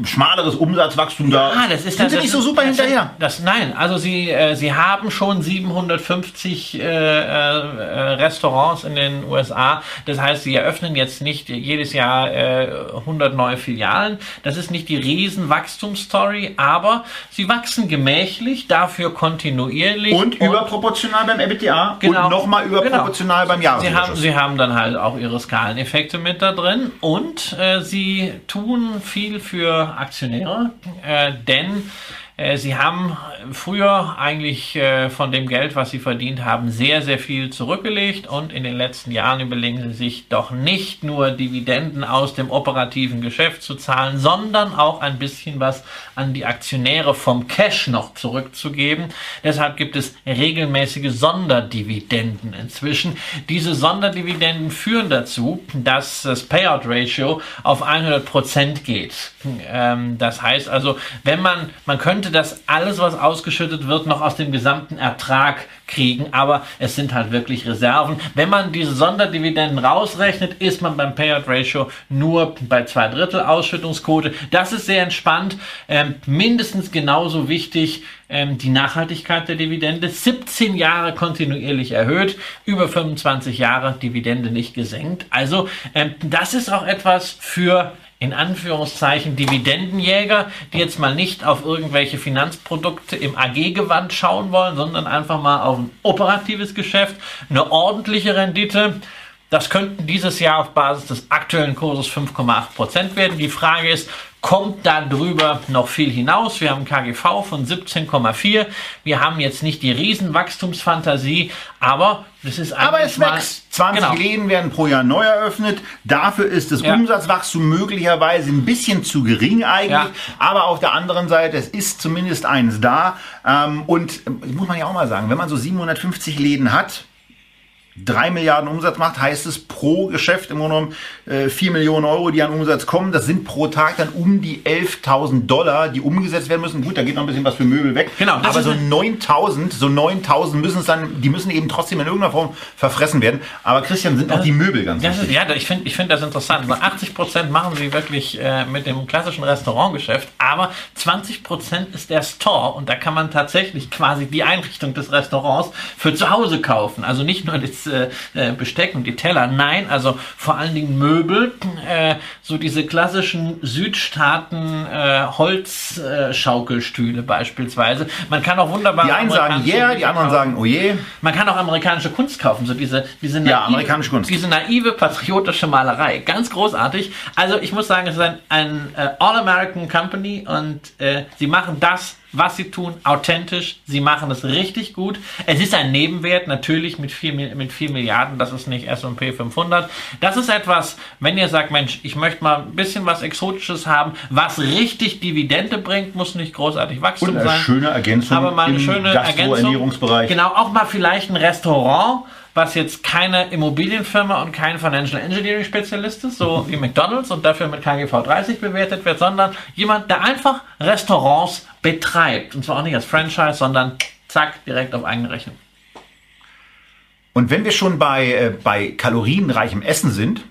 Schmaleres Umsatzwachstum da. Ah, das ist Sind das, sie das nicht so super hinterher? Das, nein, also sie, äh, sie haben schon 750 äh, äh, Restaurants in den USA. Das heißt, sie eröffnen jetzt nicht jedes Jahr äh, 100 neue Filialen. Das ist nicht die riesen Wachstumsstory, aber sie wachsen gemächlich, dafür kontinuierlich Und überproportional beim EBITDA Genau. und nochmal überproportional beim Sie haben, Jahresüberschuss. sie haben dann halt auch ihre Skaleneffekte mit da drin und äh, sie tun viel für Aktionäre, äh, denn sie haben früher eigentlich äh, von dem Geld, was sie verdient haben, sehr, sehr viel zurückgelegt und in den letzten Jahren überlegen sie sich doch nicht nur Dividenden aus dem operativen Geschäft zu zahlen, sondern auch ein bisschen was an die Aktionäre vom Cash noch zurückzugeben. Deshalb gibt es regelmäßige Sonderdividenden inzwischen. Diese Sonderdividenden führen dazu, dass das Payout Ratio auf 100 Prozent geht. Ähm, das heißt also, wenn man, man könnte das alles, was ausgeschüttet wird, noch aus dem gesamten Ertrag kriegen, aber es sind halt wirklich Reserven. Wenn man diese Sonderdividenden rausrechnet, ist man beim Payout Ratio nur bei zwei Drittel Ausschüttungsquote. Das ist sehr entspannt. Ähm, mindestens genauso wichtig ähm, die Nachhaltigkeit der Dividende. 17 Jahre kontinuierlich erhöht, über 25 Jahre Dividende nicht gesenkt. Also ähm, das ist auch etwas für in Anführungszeichen Dividendenjäger, die jetzt mal nicht auf irgendwelche Finanzprodukte im AG-Gewand schauen wollen, sondern einfach mal auf ein operatives Geschäft, eine ordentliche Rendite. Das könnten dieses Jahr auf Basis des aktuellen Kurses 5,8 Prozent werden. Die Frage ist, kommt da drüber noch viel hinaus? Wir haben KGV von 17,4. Wir haben jetzt nicht die Riesenwachstumsfantasie, aber Aber eigentlich es mal- wächst. 20 Genau. Läden werden pro Jahr neu eröffnet. Dafür ist das Ja. Umsatzwachstum möglicherweise ein bisschen zu gering eigentlich. Ja. Aber auf der anderen Seite, es ist zumindest eins da. Ähm, und äh, muss man ja auch mal sagen, wenn man so 750 Läden hat, 3 Milliarden Umsatz macht, heißt es pro Geschäft im Grunde genommen äh, 4 Millionen Euro, die an Umsatz kommen. Das sind pro Tag dann um die 11.000 Dollar, die umgesetzt werden müssen. Gut, da geht noch ein bisschen was für Möbel weg. Genau, das aber so eine- 9.000, so 9.000 müssen es dann, die müssen eben trotzdem in irgendeiner Form verfressen werden. Aber Christian, sind auch die Möbel ganz Das ist, wichtig. ja, ich finde ich find das interessant. So 80 Prozent machen sie wirklich äh, mit dem klassischen Restaurantgeschäft, aber 20 Prozent ist der Store und da kann man tatsächlich quasi die Einrichtung des Restaurants für zu Hause kaufen. Also nicht nur das äh, äh, Besteck und die Teller, nein, also vor allen Dingen Möbel, äh, so diese klassischen Südstaaten äh, Holzschaukelstühle beispielsweise. Man kann auch wunderbar Die einen sagen yeah, die anderen kaufen. sagen oh je. Man kann auch amerikanische Kunst kaufen, so diese, diese Ja, amerikanische Kunst. diese naive patriotische Malerei. Ganz großartig. Also ich muss sagen, es ist ein, ein äh, All-American Company und äh, sie machen das, was sie tun, authentisch. Sie machen es richtig gut. Es ist ein Nebenwert, natürlich mit 4, mit 4 Milliarden. Das ist nicht S&P 500. Das ist etwas, wenn ihr sagt, Mensch, ich möchte mal ein bisschen was Exotisches haben, was richtig Dividende bringt, muss nicht großartig Wachstum Und eine sein. schöne Ergänzung aber mal eine schöne Ergänzung. Genau, auch mal vielleicht ein Restaurant, was jetzt keine Immobilienfirma und kein Financial Engineering Spezialist ist, so wie McDonalds und dafür mit KGV 30 bewertet wird, sondern jemand, der einfach Restaurants betreibt. Und zwar auch nicht als Franchise, sondern zack, direkt auf eigene Rechnung. Und wenn wir schon bei, äh, bei kalorienreichem Essen sind,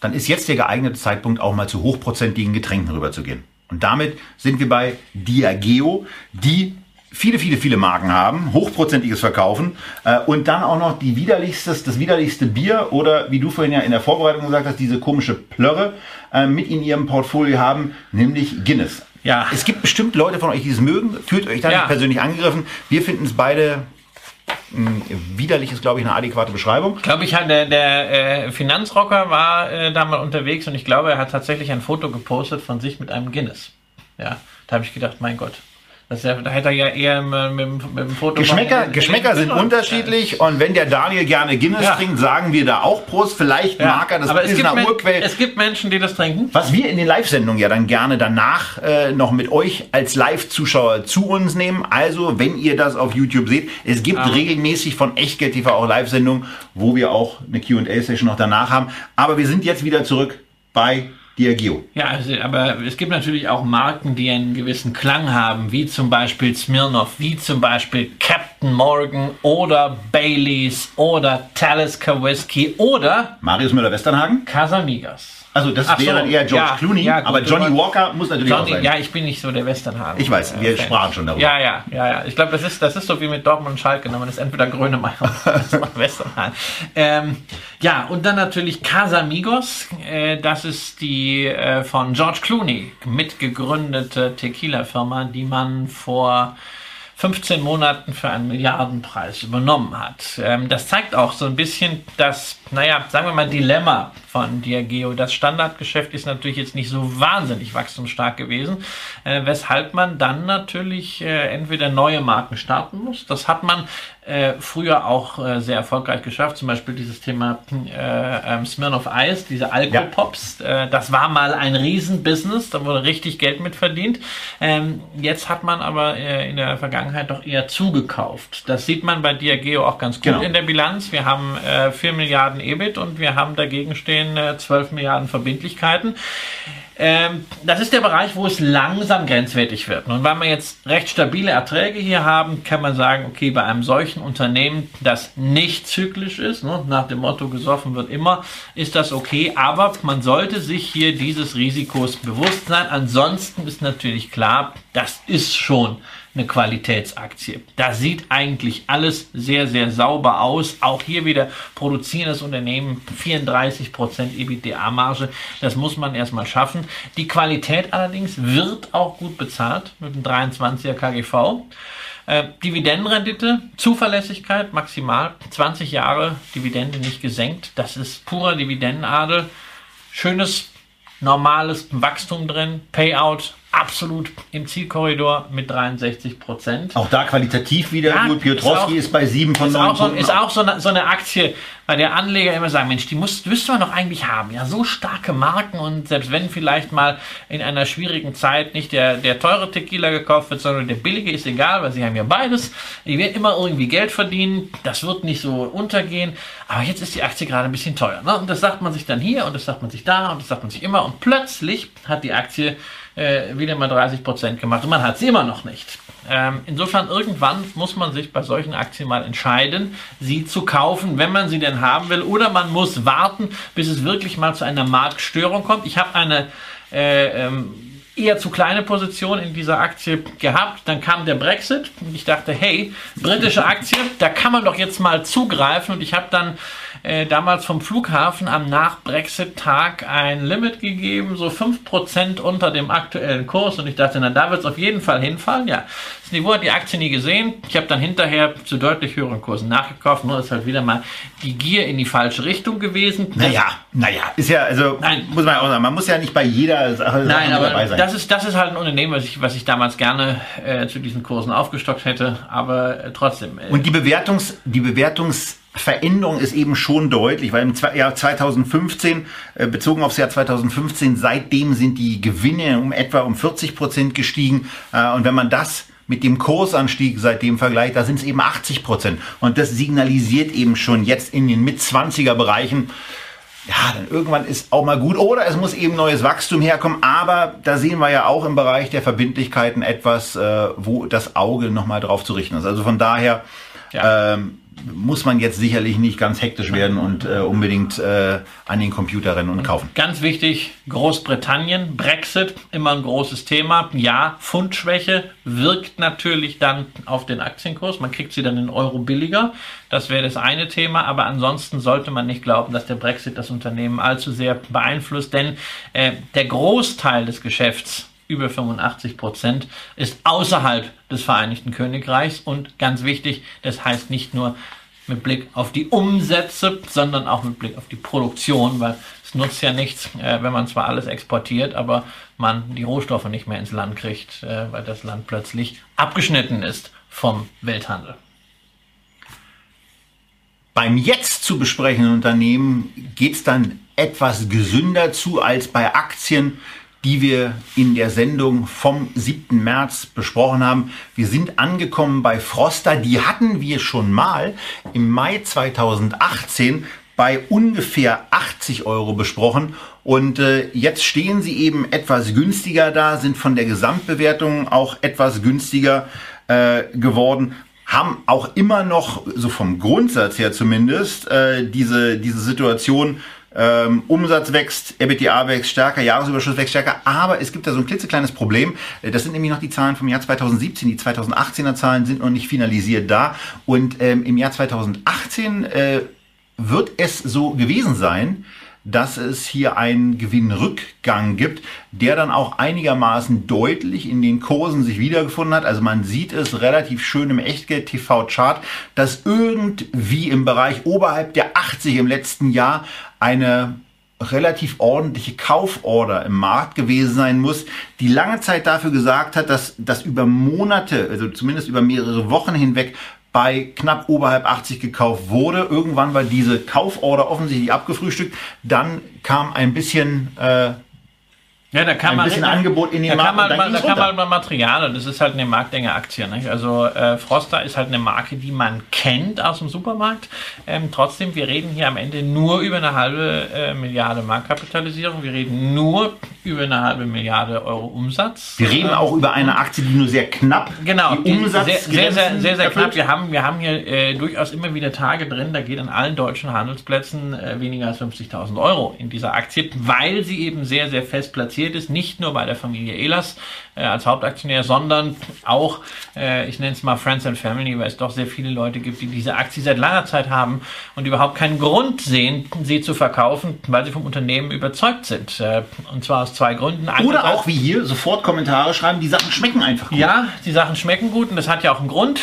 dann ist jetzt der geeignete Zeitpunkt, auch mal zu hochprozentigen Getränken rüberzugehen. Und damit sind wir bei Diageo, die viele, viele, viele Marken haben, hochprozentiges verkaufen äh, und dann auch noch die widerlichstes, das widerlichste Bier oder wie du vorhin ja in der Vorbereitung gesagt hast, diese komische Plörre äh, mit in ihrem Portfolio haben, nämlich Guinness. Ja. Es gibt bestimmt Leute von euch, die es mögen. Fühlt euch da Ja. nicht persönlich angegriffen. Wir finden es beide Mh, widerlich ist, glaube ich, eine adäquate Beschreibung. Ich glaube, ich hatte, der, der äh, Finanzrocker war äh, da mal unterwegs und ich glaube, er hat tatsächlich ein Foto gepostet von sich mit einem Guinness. Ja, da habe ich gedacht, mein Gott. Das ist hätte er ja eher mit, mit, mit dem Foto. Geschmäcker, von- Geschmäcker sind unterschiedlich und wenn der Daniel gerne Guinness Ja. trinkt, sagen wir da auch Prost. Vielleicht Ja, mag er das aber es gibt, Urquell. es gibt Menschen, die das trinken. Was wir in den Live-Sendungen ja dann gerne danach äh, noch mit euch als Live-Zuschauer zu uns nehmen. Also, wenn ihr das auf YouTube seht, es gibt Ah. regelmäßig von Echtgeld TV auch Live-Sendungen, wo wir auch eine Q&A-Session noch danach haben. Aber wir sind jetzt wieder zurück bei Diageo. Ja, also, aber es gibt natürlich auch Marken, die einen gewissen Klang haben, wie zum Beispiel Smirnoff, wie zum Beispiel Captain Morgan oder Baileys oder Talisker Whisky oder Marius Müller-Westernhagen. Casamigas. Also, das Ach wäre so, dann eher George ja, Clooney. ja, gut, aber Johnny Walker muss natürlich auch Johnny, sein. ja, ich bin nicht so der Westernhagen. Ich weiß, wir Fan. sprachen schon darüber. Ja, ja, ja, ja. Ich glaube, das ist, das ist so wie mit Dortmund und Schalke. ne? Man ist entweder Grönemeyer oder Westernhagen. Ähm, ja, und dann natürlich Casamigos. Äh, das ist die äh, von George Clooney mitgegründete Tequila-Firma, die man vor 15 Monaten für einen Milliardenpreis übernommen hat. Ähm, das zeigt auch so ein bisschen das, naja, sagen wir mal, Dilemma von Diageo. Das Standardgeschäft ist natürlich jetzt nicht so wahnsinnig wachstumsstark gewesen, äh, weshalb man dann natürlich äh, entweder neue Marken starten muss. Das hat man äh, früher auch äh, sehr erfolgreich geschafft. Zum Beispiel dieses Thema äh, ähm, Smirnoff Ice, diese Alkopops. Äh, das war mal ein Riesenbusiness, da wurde richtig Geld mit verdient. Ähm, jetzt hat man aber äh, in der Vergangenheit doch eher zugekauft. Das sieht man bei Diageo auch ganz gut Genau. in der Bilanz. Wir haben äh, 4 Milliarden EBIT und wir haben dagegen stehen äh, 12 Milliarden Verbindlichkeiten. Ähm, das ist der Bereich, wo es langsam grenzwertig wird. Und weil wir jetzt recht stabile Erträge hier haben, kann man sagen, okay, bei einem solchen Unternehmen, das nicht zyklisch ist, ne, nach dem Motto gesoffen wird immer, ist das okay. Aber man sollte sich hier dieses Risikos bewusst sein. Ansonsten ist natürlich klar, das ist schon eine Qualitätsaktie. Da sieht eigentlich alles sehr, sehr sauber aus. Auch hier wieder produzierendes Unternehmen, 34% EBITDA-Marge. Das muss man erstmal schaffen. Die Qualität allerdings wird auch gut bezahlt mit dem 23er KGV. Äh, Dividendenrendite, Zuverlässigkeit maximal, 20 Jahre Dividende nicht gesenkt. Das ist purer Dividendenadel. Schönes, normales Wachstum drin. Payout absolut im Zielkorridor mit 63 Prozent. Auch da qualitativ wieder Ja, gut. Piotrowski ist ist, auch- bei 7 von Ist 9 auch, so, Punkten. ist auch so, eine, so eine Aktie, bei der Anleger immer sagen, Mensch, die muss, müsste man doch eigentlich haben. Ja, so starke Marken und selbst wenn vielleicht mal in einer schwierigen Zeit nicht der, der teure Tequila gekauft wird, sondern der billige, ist egal, weil sie haben ja beides. Die werden immer irgendwie Geld verdienen. Das wird nicht so untergehen. Aber jetzt ist die Aktie gerade ein bisschen teuer. Ne? Und das sagt man sich dann hier und das sagt man sich da und das sagt man sich immer. Und plötzlich hat die Aktie äh, wieder mal 30 Prozent gemacht und man hat sie immer noch nicht. Ähm, insofern irgendwann muss man sich bei solchen Aktien mal entscheiden, sie zu kaufen, wenn man sie denn haben will, oder man muss warten, bis es wirklich mal zu einer Marktstörung kommt. Ich habe eine äh, ähm, eher zu kleine Position in dieser Aktie gehabt. Dann kam der Brexit und ich dachte, hey, britische Aktie, da kann man doch jetzt mal zugreifen. Und ich habe dann äh, damals vom Flughafen am Nach-Brexit-Tag ein Limit gegeben, so 5% unter dem aktuellen Kurs. Und ich dachte, na, da wird es auf jeden Fall hinfallen. Ja, das Niveau hat die Aktie nie gesehen. Ich habe dann hinterher zu deutlich höheren Kursen nachgekauft. Nur ist halt wieder mal die Gier in die falsche Richtung gewesen. Naja, naja, ist ja, also, Nein. muss man ja auch sagen, man muss ja nicht bei jeder Sache Nein, dabei aber sein. das ist, das ist halt ein Unternehmen, was ich, was ich damals gerne äh, zu diesen Kursen aufgestockt hätte. Aber äh, trotzdem. Äh, Und die Bewertungs, die Bewertungsveränderung ist eben schon deutlich, weil im Jahr 2015, äh, bezogen aufs Jahr 2015, seitdem sind die Gewinne um etwa um 40 Prozent gestiegen. Äh, Und wenn man das mit dem Kursanstieg seitdem vergleicht, da sind es eben 80 Prozent. Und das signalisiert eben schon jetzt in den Mit-20er Bereichen, ja, dann irgendwann ist auch mal gut. Oder es muss eben neues Wachstum herkommen. Aber da sehen wir ja auch im Bereich der Verbindlichkeiten etwas, äh, wo das Auge nochmal drauf zu richten ist. Also von daher Ja. ähm, muss man jetzt sicherlich nicht ganz hektisch werden und äh, unbedingt äh, an den Computer rennen und kaufen. Ganz wichtig, Großbritannien, Brexit, immer ein großes Thema. Ja, Pfundschwäche wirkt natürlich dann auf den Aktienkurs. Man kriegt sie dann in Euro billiger. Das wäre das eine Thema. Aber ansonsten sollte man nicht glauben, dass der Brexit das Unternehmen allzu sehr beeinflusst. Denn äh, der Großteil des Geschäfts über 85 Prozent, ist außerhalb des Vereinigten Königreichs und ganz wichtig, das heißt nicht nur mit Blick auf die Umsätze, sondern auch mit Blick auf die Produktion, weil es nutzt ja nichts, äh, wenn man zwar alles exportiert, aber man die Rohstoffe nicht mehr ins Land kriegt, äh, weil das Land plötzlich abgeschnitten ist vom Welthandel. Beim jetzt zu besprechenden Unternehmen geht es dann etwas gesünder zu als bei Aktien, die wir in der Sendung vom 7. März besprochen haben. Wir sind angekommen bei Froster. Die hatten wir schon mal im Mai 2018 bei ungefähr 80 Euro besprochen. Und äh, jetzt stehen sie eben etwas günstiger da, sind von der Gesamtbewertung auch etwas günstiger äh, geworden haben auch immer noch, so vom Grundsatz her zumindest, äh, diese, diese Situation, ähm, Umsatz wächst, EBITDA wächst stärker, Jahresüberschuss wächst stärker, aber es gibt da so ein klitzekleines Problem. Äh, das sind nämlich noch die Zahlen vom Jahr 2017. Die 2018er Zahlen sind noch nicht finalisiert da. Und ähm, im Jahr 2018 äh, wird es so gewesen sein, dass es hier einen Gewinnrückgang gibt, der dann auch einigermaßen deutlich in den Kursen sich wiedergefunden hat. Also man sieht es relativ schön im Echtgeld-TV-Chart, dass irgendwie im Bereich oberhalb der 80 im letzten Jahr eine relativ ordentliche Kauforder im Markt gewesen sein muss, die lange Zeit dafür gesagt hat, dass das über Monate, also zumindest über mehrere Wochen hinweg bei knapp oberhalb 80 gekauft wurde. Irgendwann war diese Kauforder offensichtlich abgefrühstückt. Dann kam ein bisschen äh, ja, da kann ein man bisschen Angebot in den da Markt. Kann man, und dann da kann man runter. mal Material und das ist halt eine Marktdänge-Aktie. Nicht? Also äh, Froster ist halt eine Marke, die man kennt aus dem Supermarkt. Ähm, trotzdem, wir reden hier am Ende nur über eine halbe äh, Milliarde Marktkapitalisierung. Wir reden nur über eine halbe Milliarde Euro Umsatz. Wir reden auch über eine Aktie, die nur sehr knapp Genau, die die Umsatz sehr, sehr, sehr, sehr, sehr knapp. Wir haben, wir haben hier äh, durchaus immer wieder Tage drin, da geht an allen deutschen Handelsplätzen äh, weniger als 50.000 Euro in dieser Aktie, weil sie eben sehr, sehr fest platziert ist, nicht nur bei der Familie Ehlers äh, als Hauptaktionär, sondern auch, äh, ich nenne es mal Friends and Family, weil es doch sehr viele Leute gibt, die diese Aktie seit langer Zeit haben und überhaupt keinen Grund sehen, sie zu verkaufen, weil sie vom Unternehmen überzeugt sind. Äh, und zwar aus zwei Gründen. Oder Einerseits- auch wie hier sofort Kommentare schreiben, die Sachen schmecken einfach gut. ja, die Sachen schmecken gut und das hat ja auch einen Grund,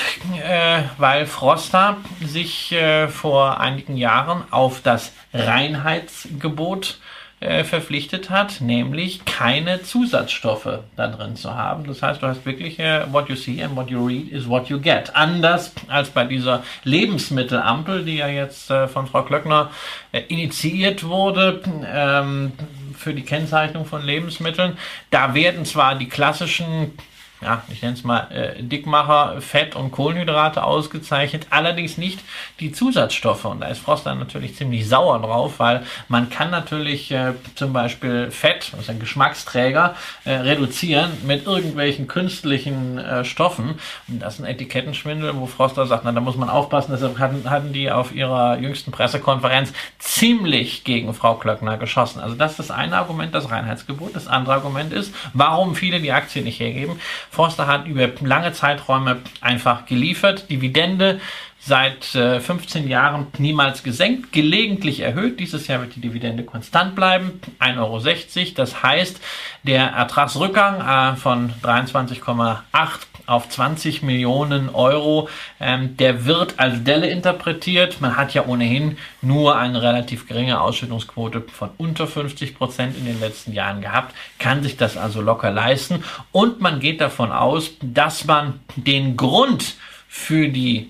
äh, weil Froster sich äh, vor einigen Jahren auf das Reinheitsgebot äh, verpflichtet hat, nämlich keine Zusatzstoffe da drin zu haben. Das heißt, du hast wirklich äh, what you see and what you read is what you get. Anders als bei dieser Lebensmittelampel, die ja jetzt äh, von Frau Klöckner äh, initiiert wurde ähm, für die Kennzeichnung von Lebensmitteln. Da werden zwar die klassischen ja, ich nenne es mal äh, Dickmacher, Fett und Kohlenhydrate ausgezeichnet, allerdings nicht die Zusatzstoffe. Und da ist Frost dann natürlich ziemlich sauer drauf, weil man kann natürlich äh, zum Beispiel Fett, das ist ein Geschmacksträger, äh, reduzieren mit irgendwelchen künstlichen äh, Stoffen. Und das ist ein Etikettenschwindel, wo Froster sagt, na, da muss man aufpassen. Deshalb hatten, hatten die auf ihrer jüngsten Pressekonferenz ziemlich gegen Frau Klöckner geschossen. Also das ist das eine Argument, das Reinheitsgebot. Das andere Argument ist, warum viele die Aktie nicht hergeben. Forster hat über lange Zeiträume einfach geliefert. Dividende seit äh, 15 Jahren niemals gesenkt, gelegentlich erhöht. Dieses Jahr wird die Dividende konstant bleiben, 1,60 Euro. Das heißt, der Ertragsrückgang äh, von 23,8 auf 20 Millionen Euro, ähm, der wird als Delle interpretiert. Man hat ja ohnehin nur eine relativ geringe Ausschüttungsquote von unter 50 Prozent in den letzten Jahren gehabt, kann sich das also locker leisten und man geht davon aus, dass man den Grund für die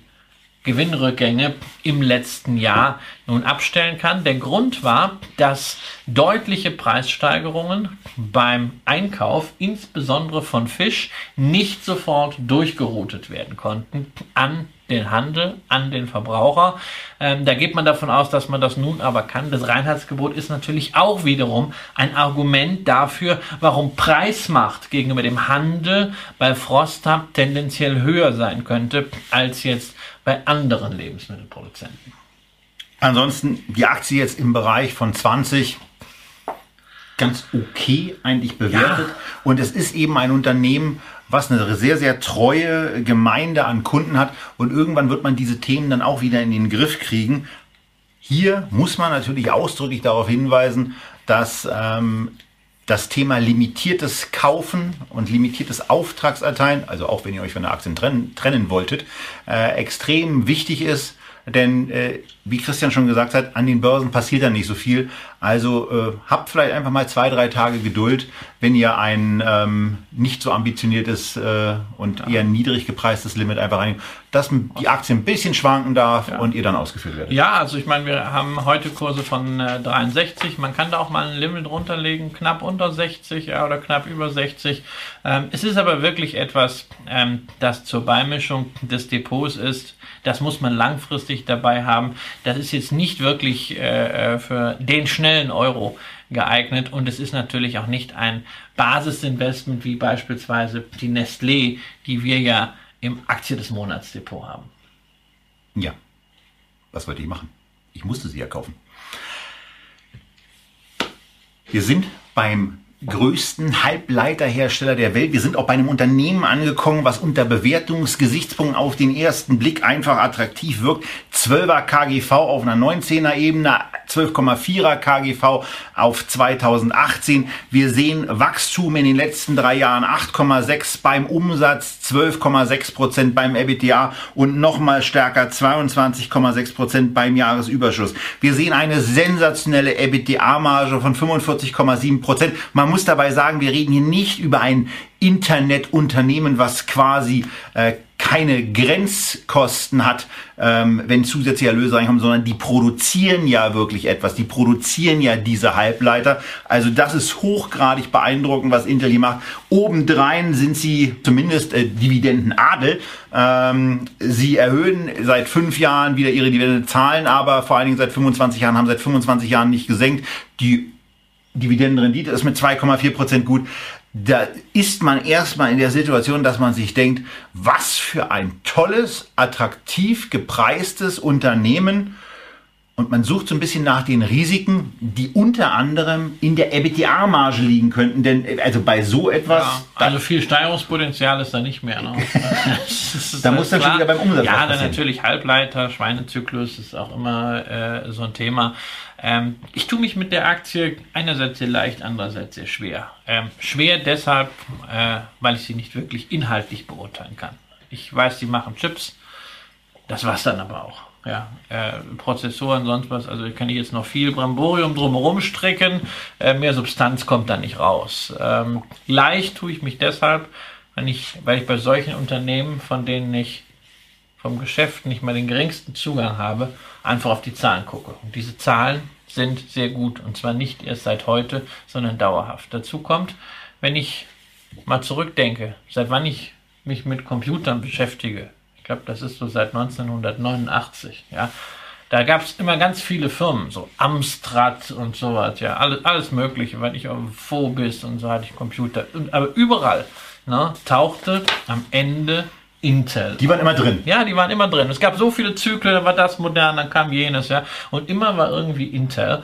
Gewinnrückgänge im letzten Jahr nun abstellen kann. Der Grund war, dass deutliche Preissteigerungen beim Einkauf, insbesondere von Fisch, nicht sofort durchgeroutet werden konnten an den Handel, an den Verbraucher. Ähm, da geht man davon aus, dass man das nun aber kann. Das Reinheitsgebot ist natürlich auch wiederum ein Argument dafür, warum Preismacht gegenüber dem Handel bei Froster tendenziell höher sein könnte als jetzt bei anderen Lebensmittelproduzenten. Ansonsten die Aktie jetzt im Bereich von 20 ganz okay eigentlich bewertet. Ja. Und es ist eben ein Unternehmen, was eine sehr, sehr treue Gemeinde an Kunden hat. Und irgendwann wird man diese Themen dann auch wieder in den Griff kriegen. Hier muss man natürlich ausdrücklich darauf hinweisen, dass ähm, das Thema limitiertes Kaufen und limitiertes Auftragserteilen, also auch wenn ihr euch von der Aktien trennen, trennen wolltet, äh, extrem wichtig ist. Denn äh, wie Christian schon gesagt hat, an den Börsen passiert da nicht so viel. Also äh, habt vielleicht einfach mal zwei, drei Tage Geduld, wenn ihr ein ähm, nicht so ambitioniertes äh, und ja. eher niedrig gepreistes Limit einfach rein, dass die Aktie ein bisschen schwanken darf ja. und ihr dann ausgeführt werdet. Ja, also ich meine, wir haben heute Kurse von äh, 63. Man kann da auch mal ein Limit runterlegen, knapp unter 60 ja, oder knapp über 60. Ähm, es ist aber wirklich etwas, ähm, das zur Beimischung des Depots ist das muss man langfristig dabei haben. Das ist jetzt nicht wirklich äh, äh, für den schnellen Euro geeignet und es ist natürlich auch nicht ein Basisinvestment wie beispielsweise die Nestlé, die wir ja im Aktie des Monats Depot haben. Ja, was wollte ich machen? Ich musste sie ja kaufen. Wir sind beim größten Halbleiterhersteller der Welt. Wir sind auch bei einem Unternehmen angekommen, was unter Bewertungsgesichtspunkten auf den ersten Blick einfach attraktiv wirkt. 12er KGV auf einer 19er Ebene, 12,4er KGV auf 2018. Wir sehen Wachstum in den letzten drei Jahren 8,6 beim Umsatz, 12,6 Prozent beim EBITDA und nochmal stärker 22,6 Prozent beim Jahresüberschuss. Wir sehen eine sensationelle EBITDA-Marge von 45,7 Prozent. Man muss dabei sagen, wir reden hier nicht über ein Internetunternehmen, was quasi äh, keine Grenzkosten hat, ähm, wenn zusätzliche Erlöse reinkommen, sondern die produzieren ja wirklich etwas. Die produzieren ja diese Halbleiter. Also das ist hochgradig beeindruckend, was Intel hier macht. Obendrein sind sie zumindest äh, Dividendenadel. Ähm, sie erhöhen seit fünf Jahren wieder ihre Dividendenzahlen, aber vor allen Dingen seit 25 Jahren haben seit 25 Jahren nicht gesenkt. Die Dividendenrendite ist mit 2,4 Prozent gut. Da ist man erstmal in der Situation, dass man sich denkt, was für ein tolles, attraktiv gepreistes Unternehmen. Und man sucht so ein bisschen nach den Risiken, die unter anderem in der EBITDA-Marge liegen könnten. Denn also bei so etwas. Ja, also viel Steigerungspotenzial ist da nicht mehr. Ne? da muss dann schon wieder beim Umsatz Ja, dann natürlich Halbleiter, Schweinezyklus ist auch immer äh, so ein Thema. Ähm, ich tue mich mit der Aktie einerseits sehr leicht, andererseits sehr schwer. Ähm, schwer deshalb, äh, weil ich sie nicht wirklich inhaltlich beurteilen kann. Ich weiß, sie machen Chips, das war's dann aber auch. Ja, äh, Prozessoren, sonst was, also kann ich jetzt noch viel Bramborium drumherum stricken, äh, mehr Substanz kommt da nicht raus. Ähm, leicht tue ich mich deshalb, wenn ich, weil ich bei solchen Unternehmen, von denen ich vom Geschäft nicht mal den geringsten Zugang habe, einfach auf die Zahlen gucke. Und diese Zahlen sind sehr gut und zwar nicht erst seit heute, sondern dauerhaft. Dazu kommt, wenn ich mal zurückdenke, seit wann ich mich mit Computern beschäftige. Ich glaube, das ist so seit 1989. Ja, da gab es immer ganz viele Firmen, so Amstrad und sowas, ja, alles, alles Mögliche. Wenn ich auf Phobis und so hatte ich Computer. Und, aber überall ne, tauchte am Ende Intel. Die waren immer drin. Ja, die waren immer drin. Es gab so viele Zyklen, dann war das modern, dann kam jenes, ja. Und immer war irgendwie Intel.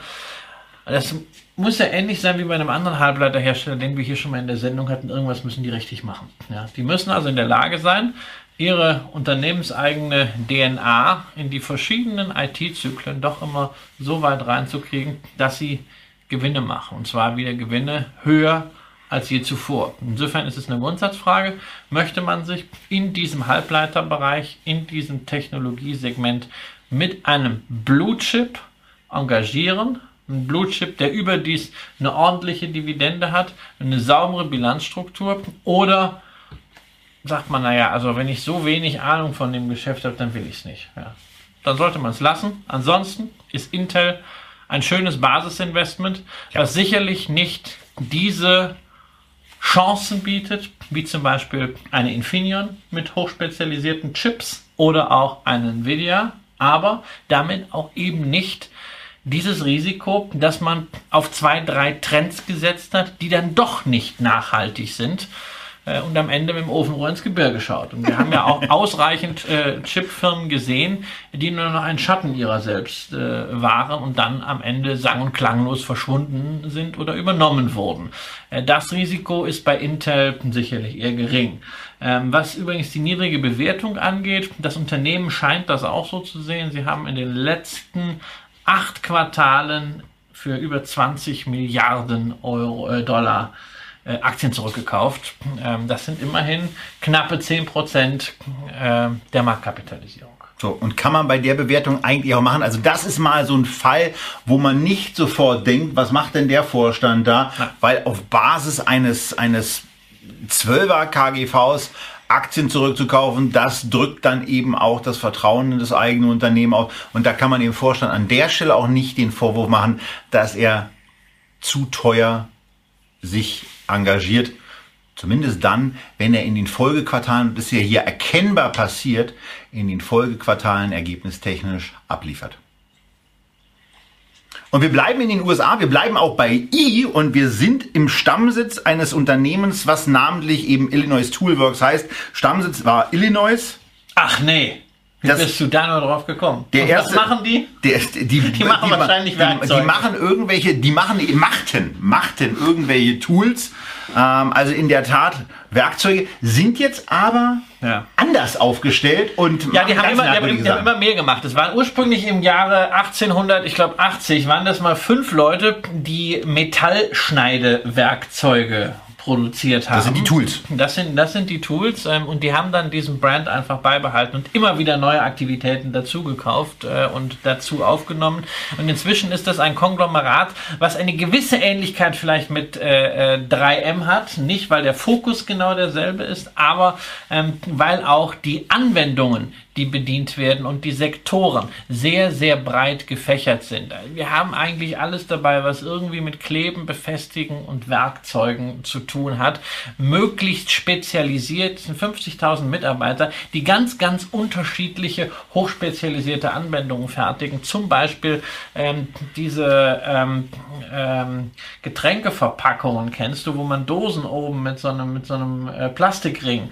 Das muss ja ähnlich sein wie bei einem anderen Halbleiterhersteller, den wir hier schon mal in der Sendung hatten. Irgendwas müssen die richtig machen. Ja, die müssen also in der Lage sein, ihre unternehmenseigene DNA in die verschiedenen IT-Zyklen doch immer so weit reinzukriegen, dass sie Gewinne machen. Und zwar wieder Gewinne höher als je zuvor. Insofern ist es eine Grundsatzfrage, möchte man sich in diesem Halbleiterbereich, in diesem Technologiesegment mit einem Blue Chip engagieren, ein Blue Chip, der überdies eine ordentliche Dividende hat, eine saubere Bilanzstruktur oder sagt man, naja, also wenn ich so wenig Ahnung von dem Geschäft habe, dann will ich es nicht. Ja. Dann sollte man es lassen. Ansonsten ist Intel ein schönes Basisinvestment, ja. was sicherlich nicht diese Chancen bietet, wie zum Beispiel eine Infineon mit hochspezialisierten Chips oder auch eine Nvidia, aber damit auch eben nicht dieses Risiko, dass man auf zwei, drei Trends gesetzt hat, die dann doch nicht nachhaltig sind äh, und am Ende mit dem Ofenrohr ins Gebirge schaut. Und wir haben ja auch ausreichend äh, Chipfirmen gesehen, die nur noch ein Schatten ihrer selbst äh, waren und dann am Ende sang- und klanglos verschwunden sind oder übernommen wurden. Äh, das Risiko ist bei Intel sicherlich eher gering. Ähm, was übrigens die niedrige Bewertung angeht, das Unternehmen scheint das auch so zu sehen. Sie haben in den letzten acht Quartalen für über 20 Milliarden Euro, äh, Dollar Aktien zurückgekauft. Ähm, das sind immerhin knappe 10 Prozent äh, der Marktkapitalisierung. So, und kann man bei der Bewertung eigentlich auch machen? Also das ist mal so ein Fall, wo man nicht sofort denkt, was macht denn der Vorstand da? Na. Weil auf Basis eines, eines 12er KGVs Aktien zurückzukaufen, das drückt dann eben auch das Vertrauen in das eigene Unternehmen auf. Und da kann man dem Vorstand an der Stelle auch nicht den Vorwurf machen, dass er zu teuer sich engagiert. Zumindest dann, wenn er in den Folgequartalen, das ist ja hier erkennbar passiert, in den Folgequartalen ergebnistechnisch abliefert. Und wir bleiben in den USA, wir bleiben auch bei I und wir sind im Stammsitz eines Unternehmens, was namentlich eben Illinois Toolworks heißt. Stammsitz war Illinois. Ach nee, wie Das- bist du da nur drauf gekommen? Der Und erste- was machen die? Der, die, die, machen ma- wahrscheinlich die, Werkzeuge. die machen irgendwelche, die machen, machten, machten irgendwelche Tools. Ähm, also in der Tat, Werkzeuge sind jetzt aber Ja. anders aufgestellt und Ja, die haben, immer, die, haben, die haben immer mehr gemacht. Es waren ursprünglich im Jahre 1800, ich glaube 80, waren das mal fünf Leute, die Metallschneidewerkzeuge produziert haben. Das sind die Tools. Das sind, das sind die Tools ähm, und die haben dann diesen Brand einfach beibehalten und immer wieder neue Aktivitäten dazu gekauft äh, und dazu aufgenommen. Und inzwischen ist das ein Konglomerat, was eine gewisse Ähnlichkeit vielleicht mit äh, äh, 3M hat. Nicht, weil der Fokus genau derselbe ist, aber ähm, weil auch die Anwendungen, die bedient werden und die Sektoren sehr, sehr breit gefächert sind. Wir haben eigentlich alles dabei, was irgendwie mit Kleben, Befestigen und Werkzeugen zu tun hat. Möglichst spezialisiert, es sind 50.000 Mitarbeiter, die ganz, ganz unterschiedliche, hochspezialisierte Anwendungen fertigen. Zum Beispiel ähm, diese ähm, ähm, Getränkeverpackungen, kennst du, wo man Dosen oben mit so einem, mit so einem äh, Plastikring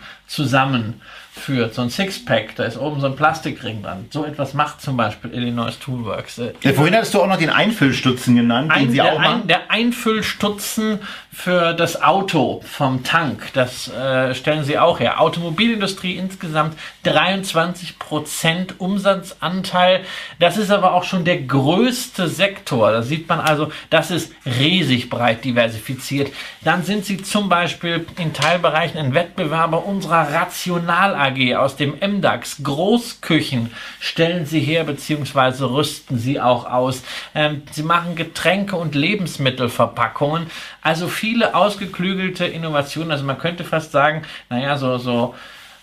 zusammenführt, so ein Sixpack, da ist oben so ein Plastikring dran. So etwas macht zum Beispiel Illinois Toolworks. Ja, vorhin hattest du auch noch den Einfüllstutzen genannt, den ein, sie der, auch machen. ein, der Einfüllstutzen für das Auto vom Tank, das äh, stellen sie auch her. Automobilindustrie insgesamt 23 Prozent Umsatzanteil. Das ist aber auch schon der größte Sektor. Da sieht man also, das ist riesig breit diversifiziert. Dann sind sie zum Beispiel in Teilbereichen ein Wettbewerber unserer Rational AG aus dem MDAX. Großküchen stellen sie her bzw. rüsten sie auch aus. Ähm, sie machen Getränke und Lebensmittelverpackungen. Also viele ausgeklügelte Innovationen. Also man könnte fast sagen, naja, so, so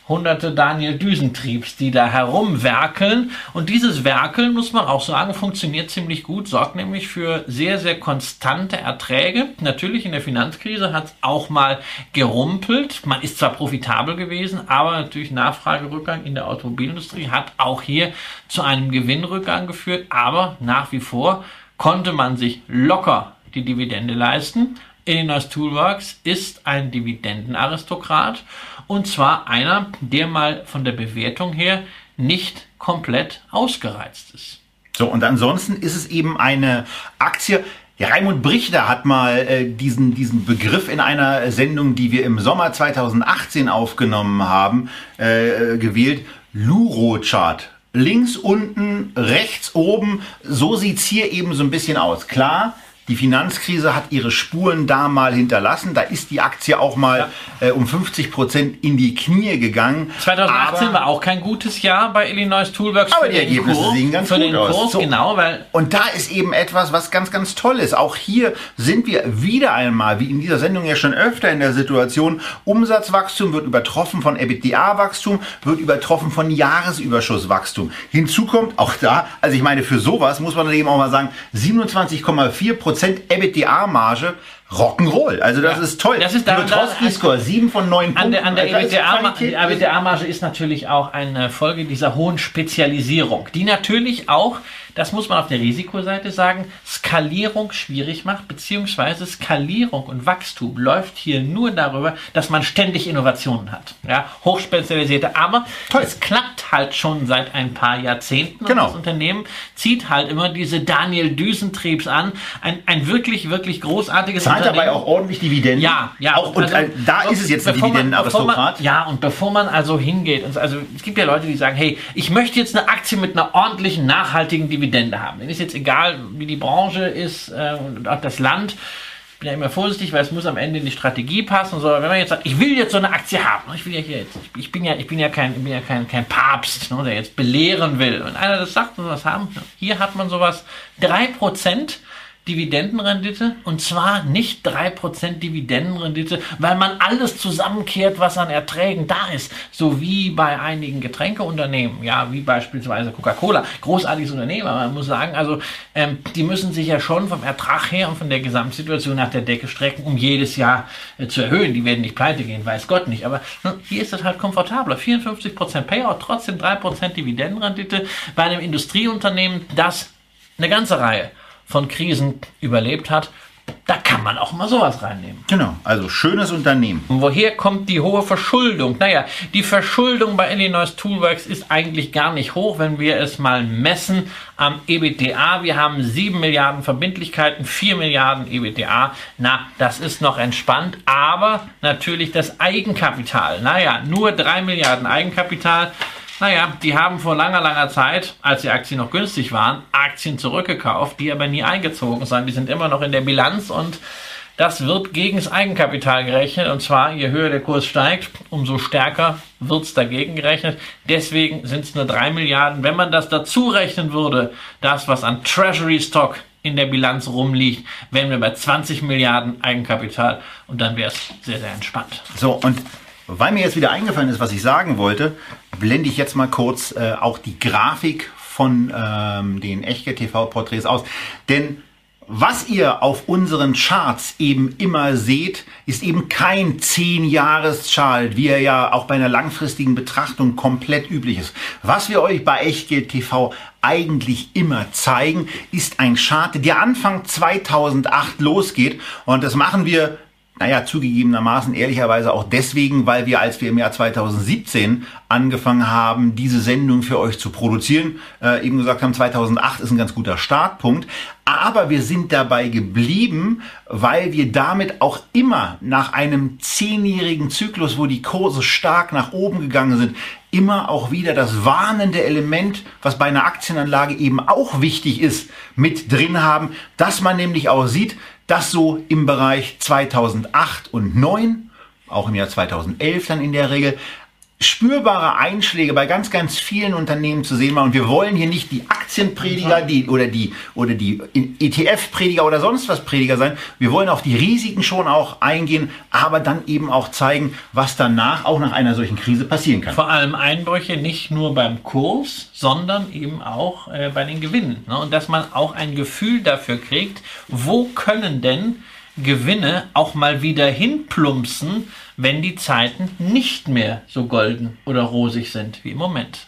hunderte Daniel Düsentriebs, die da herumwerkeln. Und dieses Werkeln, muss man auch sagen, funktioniert ziemlich gut, sorgt nämlich für sehr, sehr konstante Erträge. Natürlich in der Finanzkrise hat es auch mal gerumpelt. Man ist zwar profitabel gewesen, aber natürlich Nachfragerückgang in der Automobilindustrie hat auch hier zu einem Gewinnrückgang geführt. Aber nach wie vor konnte man sich locker die Dividende leisten. Illinois Toolworks ist ein Dividendenaristokrat und zwar einer, der mal von der Bewertung her nicht komplett ausgereizt ist. So, und ansonsten ist es eben eine Aktie. Ja, Raimund Brichter hat mal äh, diesen, diesen Begriff in einer Sendung, die wir im Sommer 2018 aufgenommen haben, äh, gewählt. Luro-Chart. Links unten, rechts oben. So sieht's hier eben so ein bisschen aus. Klar, die Finanzkrise hat ihre Spuren da mal hinterlassen. Da ist die Aktie auch mal äh, um 50 Prozent in die Knie gegangen. 2018 Aber- war auch kein gutes Jahr bei Illinois Toolworks Aber die Ergebnisse Kurs. sehen ganz für gut den aus. Kurs, So. genau, weil Und da ist eben etwas, was ganz, ganz toll ist. Auch hier sind wir wieder einmal, wie in dieser Sendung ja schon öfter in der Situation, Umsatzwachstum wird übertroffen von EBITDA-Wachstum, wird übertroffen von Jahresüberschusswachstum. Hinzu kommt auch da, also ich meine, für sowas muss man dann eben auch mal sagen, 27,4% EBITDA-Marge, Rock'n'Roll. Also das Ja. ist toll. Das ist da- Petrowski-Score, 7 von 9 An Punkten. der, an der EBITDA-Ma- Qualität- die EBITDA-Marge ist natürlich auch eine Folge dieser hohen Spezialisierung, die natürlich auch, das muss man auf der Risikoseite sagen, Skalierung schwierig macht, beziehungsweise Skalierung und Wachstum läuft hier nur darüber, dass man ständig Innovationen hat. Ja, hochspezialisierte, aber Toll. es klappt halt schon seit ein paar Jahrzehnten Genau. und das Unternehmen zieht halt immer diese Daniel Düsentriebs an, ein, ein wirklich, wirklich großartiges Zahlt dabei auch ordentlich Dividenden. Ja, ja. Auch, und also, äh, da ist es jetzt ein Dividendenaristokrat. Ja, und bevor man also hingeht, und also es gibt ja Leute, die sagen, hey, ich möchte jetzt eine Aktie mit einer ordentlichen, nachhaltigen Dividende haben. Denen ist jetzt egal, wie die Branche ist äh, und auch das Land. Ich bin ja immer vorsichtig, weil es muss am Ende in die Strategie passen. So, wenn man jetzt sagt, ich will jetzt so eine Aktie haben, ich will ja hier jetzt, ich bin ja, ich bin ja kein, bin ja kein, kein Papst, ne, der jetzt belehren will. Und einer das sagt und was haben, hier hat man sowas 3% Dividendenrendite und zwar nicht 3% Dividendenrendite, weil man alles zusammenkehrt, was an Erträgen da ist, so wie bei einigen Getränkeunternehmen, ja, wie beispielsweise Coca-Cola, großartiges Unternehmen, aber man muss sagen, also ähm, die müssen sich ja schon vom Ertrag her und von der Gesamtsituation nach der Decke strecken, um jedes Jahr äh, zu erhöhen. Die werden nicht pleite gehen, weiß Gott nicht, aber ne, hier ist es halt komfortabler. 54% Payout, trotzdem 3% Dividendenrendite bei einem Industrieunternehmen, das eine ganze Reihe von Krisen überlebt hat, da kann man auch mal sowas reinnehmen. Genau, also schönes Unternehmen. Und woher kommt die hohe Verschuldung? Naja, die Verschuldung bei Illinois Toolworks ist eigentlich gar nicht hoch, wenn wir es mal messen am EBTA. Wir haben 7 Milliarden Verbindlichkeiten, 4 Milliarden EBTA. Na, das ist noch entspannt, aber natürlich das Eigenkapital. Naja, nur 3 Milliarden Eigenkapital. Naja, die haben vor langer, langer Zeit, als die Aktien noch günstig waren, Aktien zurückgekauft, die aber nie eingezogen sind. Die sind immer noch in der Bilanz und das wird gegen das Eigenkapital gerechnet. Und zwar, je höher der Kurs steigt, umso stärker wird es dagegen gerechnet. Deswegen sind es nur 3 Milliarden. Wenn man das dazu rechnen würde, das, was an Treasury Stock in der Bilanz rumliegt, wären wir bei 20 Milliarden Eigenkapital und dann wäre es sehr, sehr entspannt. So, und weil mir jetzt wieder eingefallen ist, was ich sagen wollte, blende ich jetzt mal kurz äh, auch die Grafik von ähm, den Echtgeld-TV-Porträts aus. Denn was ihr auf unseren Charts eben immer seht, ist eben kein 10-Jahres-Chart, wie er ja auch bei einer langfristigen Betrachtung komplett üblich ist. Was wir euch bei Echtgeld TV eigentlich immer zeigen, ist ein Chart, der Anfang 2008 losgeht. Und das machen wir naja, zugegebenermaßen ehrlicherweise auch deswegen, weil wir, als wir im Jahr 2017 angefangen haben, diese Sendung für euch zu produzieren, äh, eben gesagt haben, 2008 ist ein ganz guter Startpunkt. Aber wir sind dabei geblieben, weil wir damit auch immer nach einem zehnjährigen Zyklus, wo die Kurse stark nach oben gegangen sind, immer auch wieder das warnende Element, was bei einer Aktienanlage eben auch wichtig ist, mit drin haben, dass man nämlich auch sieht, dass so im Bereich 2008 und 2009, auch im Jahr 2011 dann in der Regel, spürbare Einschläge bei ganz, ganz vielen Unternehmen zu sehen war. Und wir wollen hier nicht die Aktienprediger die, oder die, oder die ETF-Prediger oder sonst was Prediger sein. Wir wollen auf die Risiken schon auch eingehen, aber dann eben auch zeigen, was danach auch nach einer solchen Krise passieren kann. Vor allem Einbrüche nicht nur beim Kurs, sondern eben auch äh, bei den Gewinnen. Ne? Und dass man auch ein Gefühl dafür kriegt, wo können denn Gewinne auch mal wieder hinplumpsen, wenn die Zeiten nicht mehr so golden oder rosig sind wie im Moment.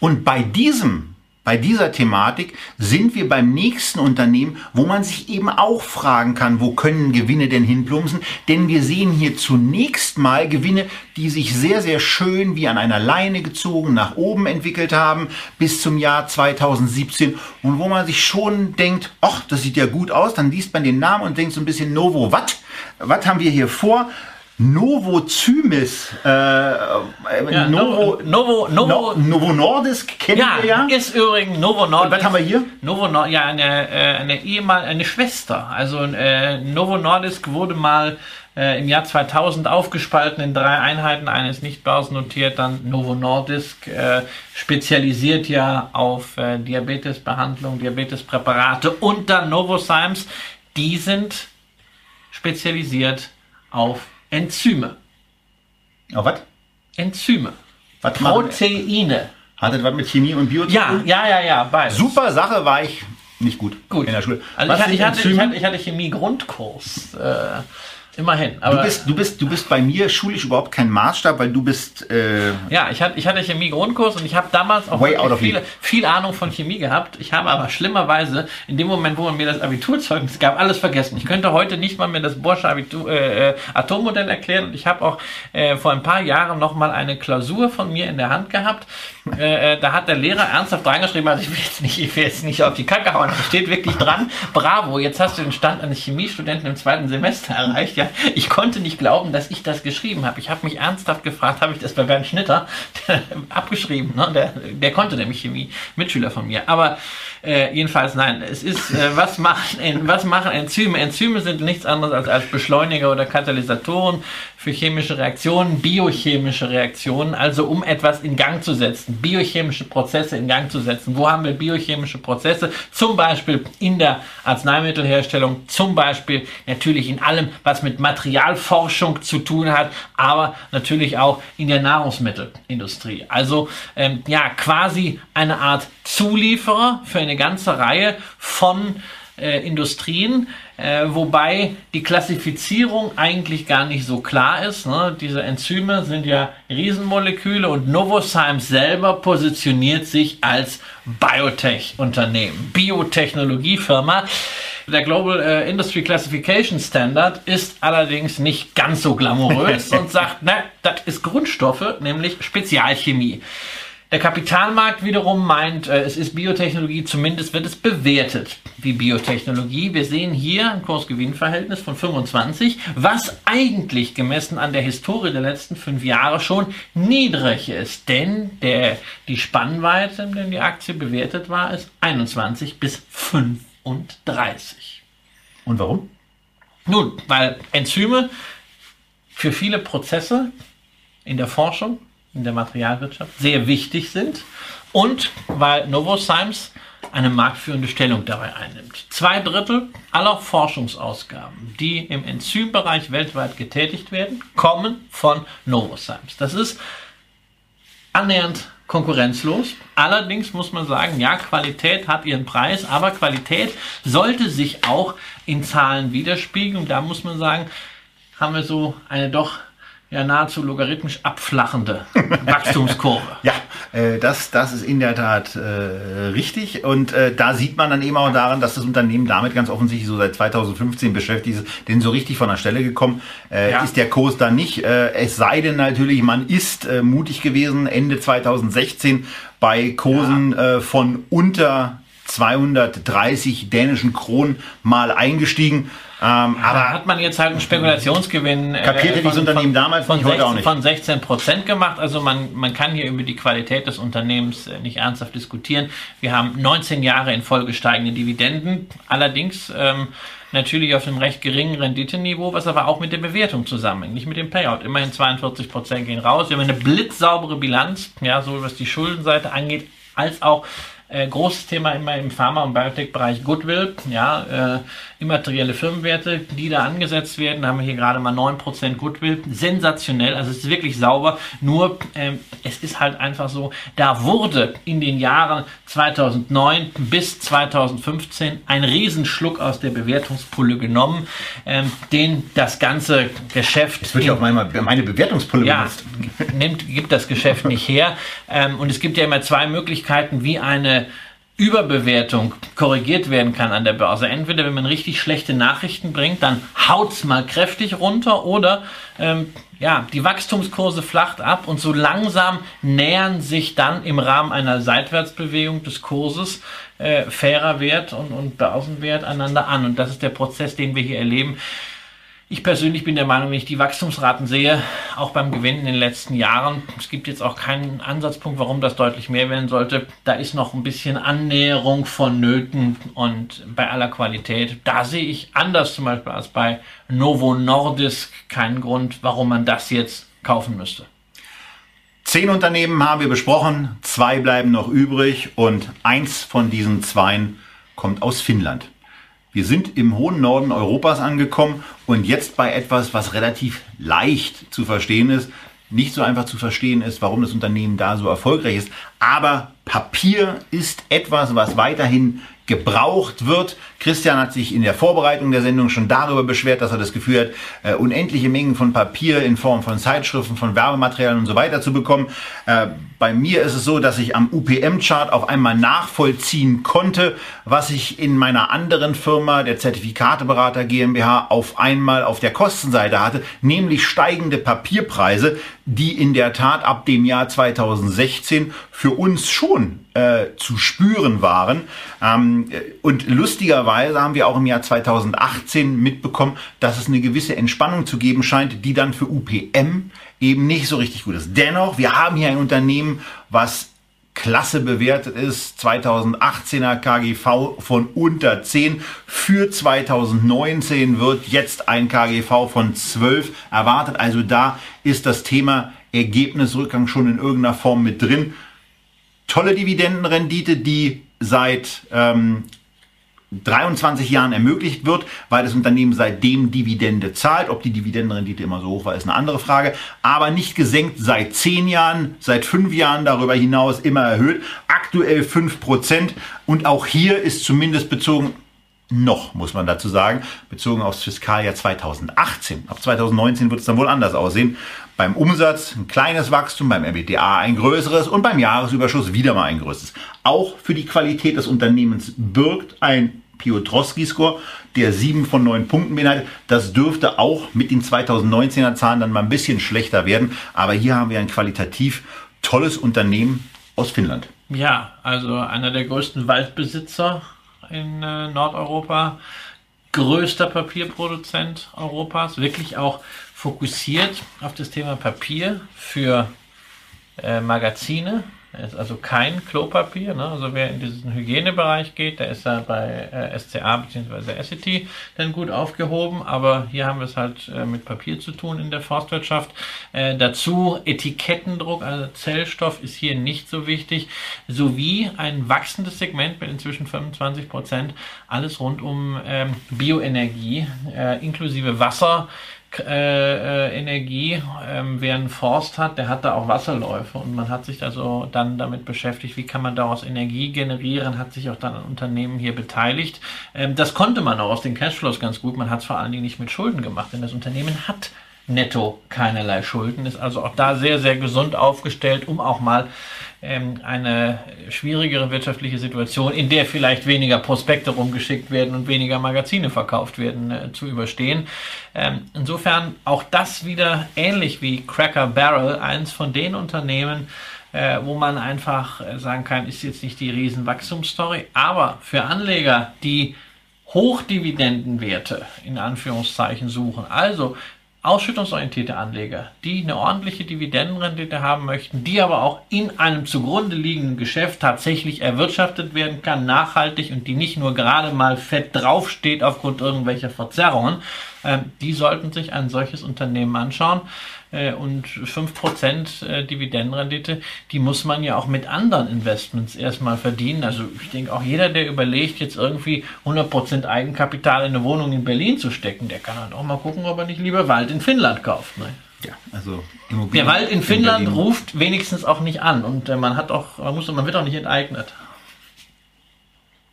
Und bei diesem, bei dieser Thematik sind wir beim nächsten Unternehmen, wo man sich eben auch fragen kann, wo können Gewinne denn hinplumpsen? Denn wir sehen hier zunächst mal Gewinne, die sich sehr, sehr schön wie an einer Leine gezogen nach oben entwickelt haben bis zum Jahr 2017 und wo man sich schon denkt, ach, das sieht ja gut aus, dann liest man den Namen und denkt so ein bisschen Novo, was? Was haben wir hier vor? Novo Zymis, äh, Ja, Novo, Novo, Novo, No, Novo Nordisk kennen ja, wir ja. ist übrigens Novo Nordisk. was haben wir hier? Novo Nord, ja, eine, äh, eine ehemal, eine Schwester. Also äh, Novo Nordisk wurde mal äh, im Jahr 2000 aufgespalten in drei Einheiten. Eine ist nicht börsennotiert, dann Novo Nordisk, äh, spezialisiert ja auf äh, Diabetesbehandlung, Diabetespräparate und dann Novozymes. Die sind spezialisiert auf Enzyme. Oh, was? Enzyme. Machen- Proteine. Hat das was mit Chemie und Bio zu Ja, tun? ja, ja, ja, beides. Super Sache war ich nicht gut, Gut. in der Schule. Also ich, ich, hatte, ich, hatte, ich hatte Chemie-Grundkurs. Äh, Immerhin. Du, bist, du, bist, du bist bei mir schulisch überhaupt kein Maßstab, weil du bist. Äh ja, ich hatte, ich hatte Chemie-Grundkurs und ich habe damals auch viel, viel Ahnung von Chemie gehabt. Ich habe aber schlimmerweise in dem Moment, wo man mir das Abiturzeugnis gab, alles vergessen. Ich könnte heute nicht mal mir das Borsche Abitur, äh, äh, Atommodell erklären und ich habe auch äh, vor ein paar Jahren noch mal eine Klausur von mir in der Hand gehabt. Äh, äh, da hat der Lehrer ernsthaft reingeschrieben, also ich will jetzt nicht, ich will jetzt nicht auf die Kacke hauen, da steht wirklich dran, bravo, jetzt hast du den Stand eines Chemiestudenten im zweiten Semester erreicht. Ja, ich konnte nicht glauben, dass ich das geschrieben habe. Ich habe mich ernsthaft gefragt, habe ich das bei Bernd Schnitter abgeschrieben? Ne? Der, der konnte nämlich Chemie, Mitschüler von mir. Aber äh, jedenfalls nein, es ist, äh, was, machen, was machen Enzyme? Enzyme sind nichts anderes als, als Beschleuniger oder Katalysatoren für chemische Reaktionen, biochemische Reaktionen, also um etwas in Gang zu setzen, biochemische Prozesse in Gang zu setzen. Wo haben wir biochemische Prozesse? Zum Beispiel in der Arzneimittelherstellung, zum Beispiel natürlich in allem, was mit Materialforschung zu tun hat, aber natürlich auch in der Nahrungsmittelindustrie. Also ähm, ja, quasi eine Art Zulieferer für eine ganze Reihe von äh, Industrien, äh, wobei die Klassifizierung eigentlich gar nicht so klar ist. Ne? Diese Enzyme sind ja Riesenmoleküle und Novozymes selber positioniert sich als Biotech-Unternehmen, Biotechnologiefirma. Der Global äh, Industry Classification Standard ist allerdings nicht ganz so glamourös und sagt, na, das ist Grundstoffe, nämlich Spezialchemie. Der Kapitalmarkt wiederum meint, äh, es ist Biotechnologie, zumindest wird es bewertet wie Biotechnologie. Wir sehen hier ein Kursgewinnverhältnis von 25, was eigentlich gemessen an der Historie der letzten fünf Jahre schon niedrig ist. Denn der, die Spannweite, in der die Aktie bewertet war, ist 21 bis 35. Und warum? Nun, weil Enzyme für viele Prozesse in der Forschung in der Materialwirtschaft sehr wichtig sind und weil Novozymes eine marktführende Stellung dabei einnimmt. Zwei Drittel aller Forschungsausgaben, die im Enzymbereich weltweit getätigt werden, kommen von Novozymes. Das ist annähernd konkurrenzlos. Allerdings muss man sagen, ja, Qualität hat ihren Preis, aber Qualität sollte sich auch in Zahlen widerspiegeln. Da muss man sagen, haben wir so eine doch ja nahezu logarithmisch abflachende Wachstumskurve. ja, äh, das, das ist in der Tat äh, richtig. Und äh, da sieht man dann eben auch daran, dass das Unternehmen damit ganz offensichtlich so seit 2015 beschäftigt ist, denn so richtig von der Stelle gekommen äh, ja. ist der Kurs da nicht. Äh, es sei denn natürlich, man ist äh, mutig gewesen, Ende 2016 bei Kursen ja. von unter 230 dänischen Kronen mal eingestiegen. Ähm, aber hat man jetzt halt einen Spekulationsgewinn äh, kapierte äh, von, dieses Unternehmen damals von, 16, auch nicht. von 16 Prozent gemacht. Also man, man kann hier über die Qualität des Unternehmens äh, nicht ernsthaft diskutieren. Wir haben 19 Jahre in Folge steigende Dividenden. Allerdings ähm, natürlich auf einem recht geringen Renditeniveau, was aber auch mit der Bewertung zusammenhängt, nicht mit dem Payout. Immerhin 42 Prozent gehen raus. Wir haben eine blitzsaubere Bilanz, ja, so was die Schuldenseite angeht, als auch äh, großes Thema immer im Pharma- und Biotech-Bereich Goodwill, ja, äh, immaterielle Firmenwerte, die da angesetzt werden. Da haben wir hier gerade mal 9% Goodwill. Sensationell, also es ist wirklich sauber. Nur ähm, es ist halt einfach so, da wurde in den Jahren 2009 bis 2015 ein Riesenschluck aus der Bewertungspulle genommen, ähm, den das ganze Geschäft... Es wird ja auch meine, meine Bewertungspulle ja, nimmt, gibt das Geschäft nicht her. Ähm, und es gibt ja immer zwei Möglichkeiten, wie eine Überbewertung korrigiert werden kann an der Börse. Entweder wenn man richtig schlechte Nachrichten bringt, dann haut es mal kräftig runter oder ähm, ja, die Wachstumskurse flacht ab und so langsam nähern sich dann im Rahmen einer Seitwärtsbewegung des Kurses äh, fairer Wert und, und Börsenwert einander an. Und das ist der Prozess, den wir hier erleben. Ich persönlich bin der Meinung, wenn ich die Wachstumsraten sehe, auch beim Gewinn in den letzten Jahren, es gibt jetzt auch keinen Ansatzpunkt, warum das deutlich mehr werden sollte. Da ist noch ein bisschen Annäherung vonnöten und bei aller Qualität, da sehe ich anders zum Beispiel als bei Novo Nordisk keinen Grund, warum man das jetzt kaufen müsste. Zehn Unternehmen haben wir besprochen, zwei bleiben noch übrig und eins von diesen zweien kommt aus Finnland. Wir sind im hohen Norden Europas angekommen und jetzt bei etwas, was relativ leicht zu verstehen ist, nicht so einfach zu verstehen ist, warum das Unternehmen da so erfolgreich ist, aber Papier ist etwas, was weiterhin gebraucht wird. Christian hat sich in der Vorbereitung der Sendung schon darüber beschwert, dass er das Gefühl hat, äh, unendliche Mengen von Papier in Form von Zeitschriften, von Werbematerialien und so weiter zu bekommen. Äh, bei mir ist es so, dass ich am UPM-Chart auf einmal nachvollziehen konnte, was ich in meiner anderen Firma, der Zertifikateberater GmbH, auf einmal auf der Kostenseite hatte, nämlich steigende Papierpreise, die in der Tat ab dem Jahr 2016 für uns schon äh, zu spüren waren. Ähm, und lustigerweise haben wir auch im Jahr 2018 mitbekommen, dass es eine gewisse Entspannung zu geben scheint, die dann für UPM eben nicht so richtig gut ist. Dennoch, wir haben hier ein Unternehmen, was klasse bewertet ist. 2018er KGV von unter 10. Für 2019 wird jetzt ein KGV von 12 erwartet. Also da ist das Thema Ergebnisrückgang schon in irgendeiner Form mit drin. Tolle Dividendenrendite, die seit ähm, 23 Jahren ermöglicht wird, weil das Unternehmen seitdem Dividende zahlt. Ob die Dividendenrendite immer so hoch war, ist eine andere Frage. Aber nicht gesenkt seit 10 Jahren, seit 5 Jahren darüber hinaus immer erhöht. Aktuell 5%. Und auch hier ist zumindest bezogen noch, muss man dazu sagen, bezogen aufs Fiskaljahr 2018. Ab 2019 wird es dann wohl anders aussehen. Beim Umsatz ein kleines Wachstum, beim EBITDA ein größeres und beim Jahresüberschuss wieder mal ein größeres. Auch für die Qualität des Unternehmens birgt ein Piotrowski-Score, der sieben von neun Punkten beinhaltet. Das dürfte auch mit den 2019er Zahlen dann mal ein bisschen schlechter werden. Aber hier haben wir ein qualitativ tolles Unternehmen aus Finnland. Ja, also einer der größten Waldbesitzer in äh, Nordeuropa, größter Papierproduzent Europas, wirklich auch fokussiert auf das Thema Papier für äh, Magazine, ist also kein Klopapier. Ne? Also wer in diesen Hygienebereich geht, der ist da bei äh, SCA bzw. Essity dann gut aufgehoben. Aber hier haben wir es halt äh, mit Papier zu tun in der Forstwirtschaft. Äh, dazu Etikettendruck, also Zellstoff ist hier nicht so wichtig. Sowie ein wachsendes Segment mit inzwischen 25 Prozent. Alles rund um ähm, Bioenergie, äh, inklusive Wasser äh, äh, Energie, ähm, wer einen Forst hat, der hat da auch Wasserläufe und man hat sich also dann damit beschäftigt, wie kann man daraus Energie generieren, hat sich auch dann an Unternehmen hier beteiligt. Ähm, das konnte man auch aus den Cashflows ganz gut, man hat es vor allen Dingen nicht mit Schulden gemacht, denn das Unternehmen hat netto keinerlei Schulden, ist also auch da sehr, sehr gesund aufgestellt, um auch mal ähm, eine schwierigere wirtschaftliche Situation, in der vielleicht weniger Prospekte rumgeschickt werden und weniger Magazine verkauft werden, äh, zu überstehen. Ähm, insofern auch das wieder ähnlich wie Cracker Barrel, eins von den Unternehmen, äh, wo man einfach äh, sagen kann, ist jetzt nicht die Riesenwachstumsstory, aber für Anleger, die Hochdividendenwerte in Anführungszeichen suchen, also ausschüttungsorientierte Anleger, die eine ordentliche Dividendenrendite haben möchten, die aber auch in einem zugrunde liegenden Geschäft tatsächlich erwirtschaftet werden kann, nachhaltig und die nicht nur gerade mal fett draufsteht aufgrund irgendwelcher Verzerrungen, äh, die sollten sich ein solches Unternehmen anschauen. Äh, und 5% äh, Dividendenrendite, die muss man ja auch mit anderen Investments erstmal verdienen. Also ich denke auch jeder, der überlegt, jetzt irgendwie 100% Eigenkapital in eine Wohnung in Berlin zu stecken, der kann halt auch mal gucken, ob er nicht lieber Wald in Finnland kauft. Ne? Ja, also der Wald in Finnland in ruft wenigstens auch nicht an und äh, man hat auch, man muss, man wird auch nicht enteignet.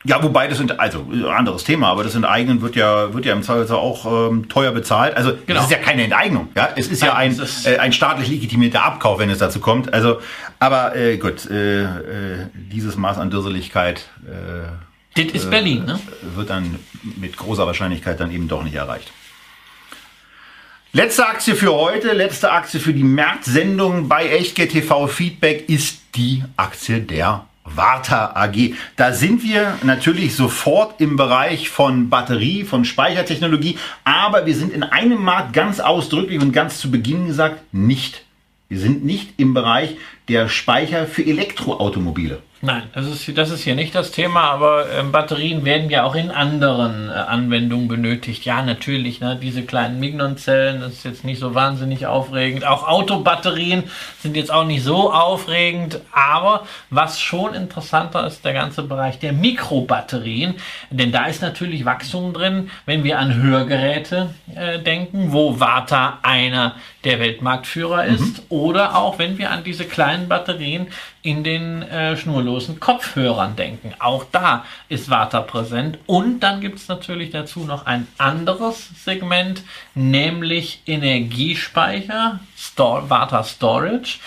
Ja, wobei das sind, also anderes Thema, aber das Enteignen wird ja, wird ja im Zweifelsfall auch ähm, teuer bezahlt. Also genau. es ist ja keine Enteignung, ja. Es ist Nein, ja ein, ist äh, ein staatlich legitimierter Abkauf, wenn es dazu kommt. Also, aber äh, gut, äh, äh, dieses Maß an Dürseligkeit äh, das ist Berlin, ne? wird dann mit großer Wahrscheinlichkeit dann eben doch nicht erreicht. Letzte Aktie für heute, letzte Aktie für die März-Sendung bei Echtgeld TV Feedback ist die Aktie der Warta AG. Da sind wir natürlich sofort im Bereich von Batterie, von Speichertechnologie, aber wir sind in einem Markt ganz ausdrücklich und ganz zu Beginn gesagt nicht. Wir sind nicht im Bereich der Speicher für Elektroautomobile. Nein, das ist, das ist hier nicht das Thema, aber ähm, Batterien werden ja auch in anderen äh, Anwendungen benötigt. Ja, natürlich, ne, diese kleinen Mignon-Zellen, das ist jetzt nicht so wahnsinnig aufregend. Auch Autobatterien sind jetzt auch nicht so aufregend, aber was schon interessanter ist, der ganze Bereich der Mikrobatterien, denn da ist natürlich Wachstum drin, wenn wir an Hörgeräte äh, denken, wo Warta einer der Weltmarktführer ist, mhm. oder auch wenn wir an diese kleinen Batterien in den äh, Schnurlos kabellosen Kopfhörern denken. Auch da ist Warta präsent. Und dann gibt es natürlich dazu noch ein anderes Segment, nämlich Energiespeicher, Store, Warta Storage.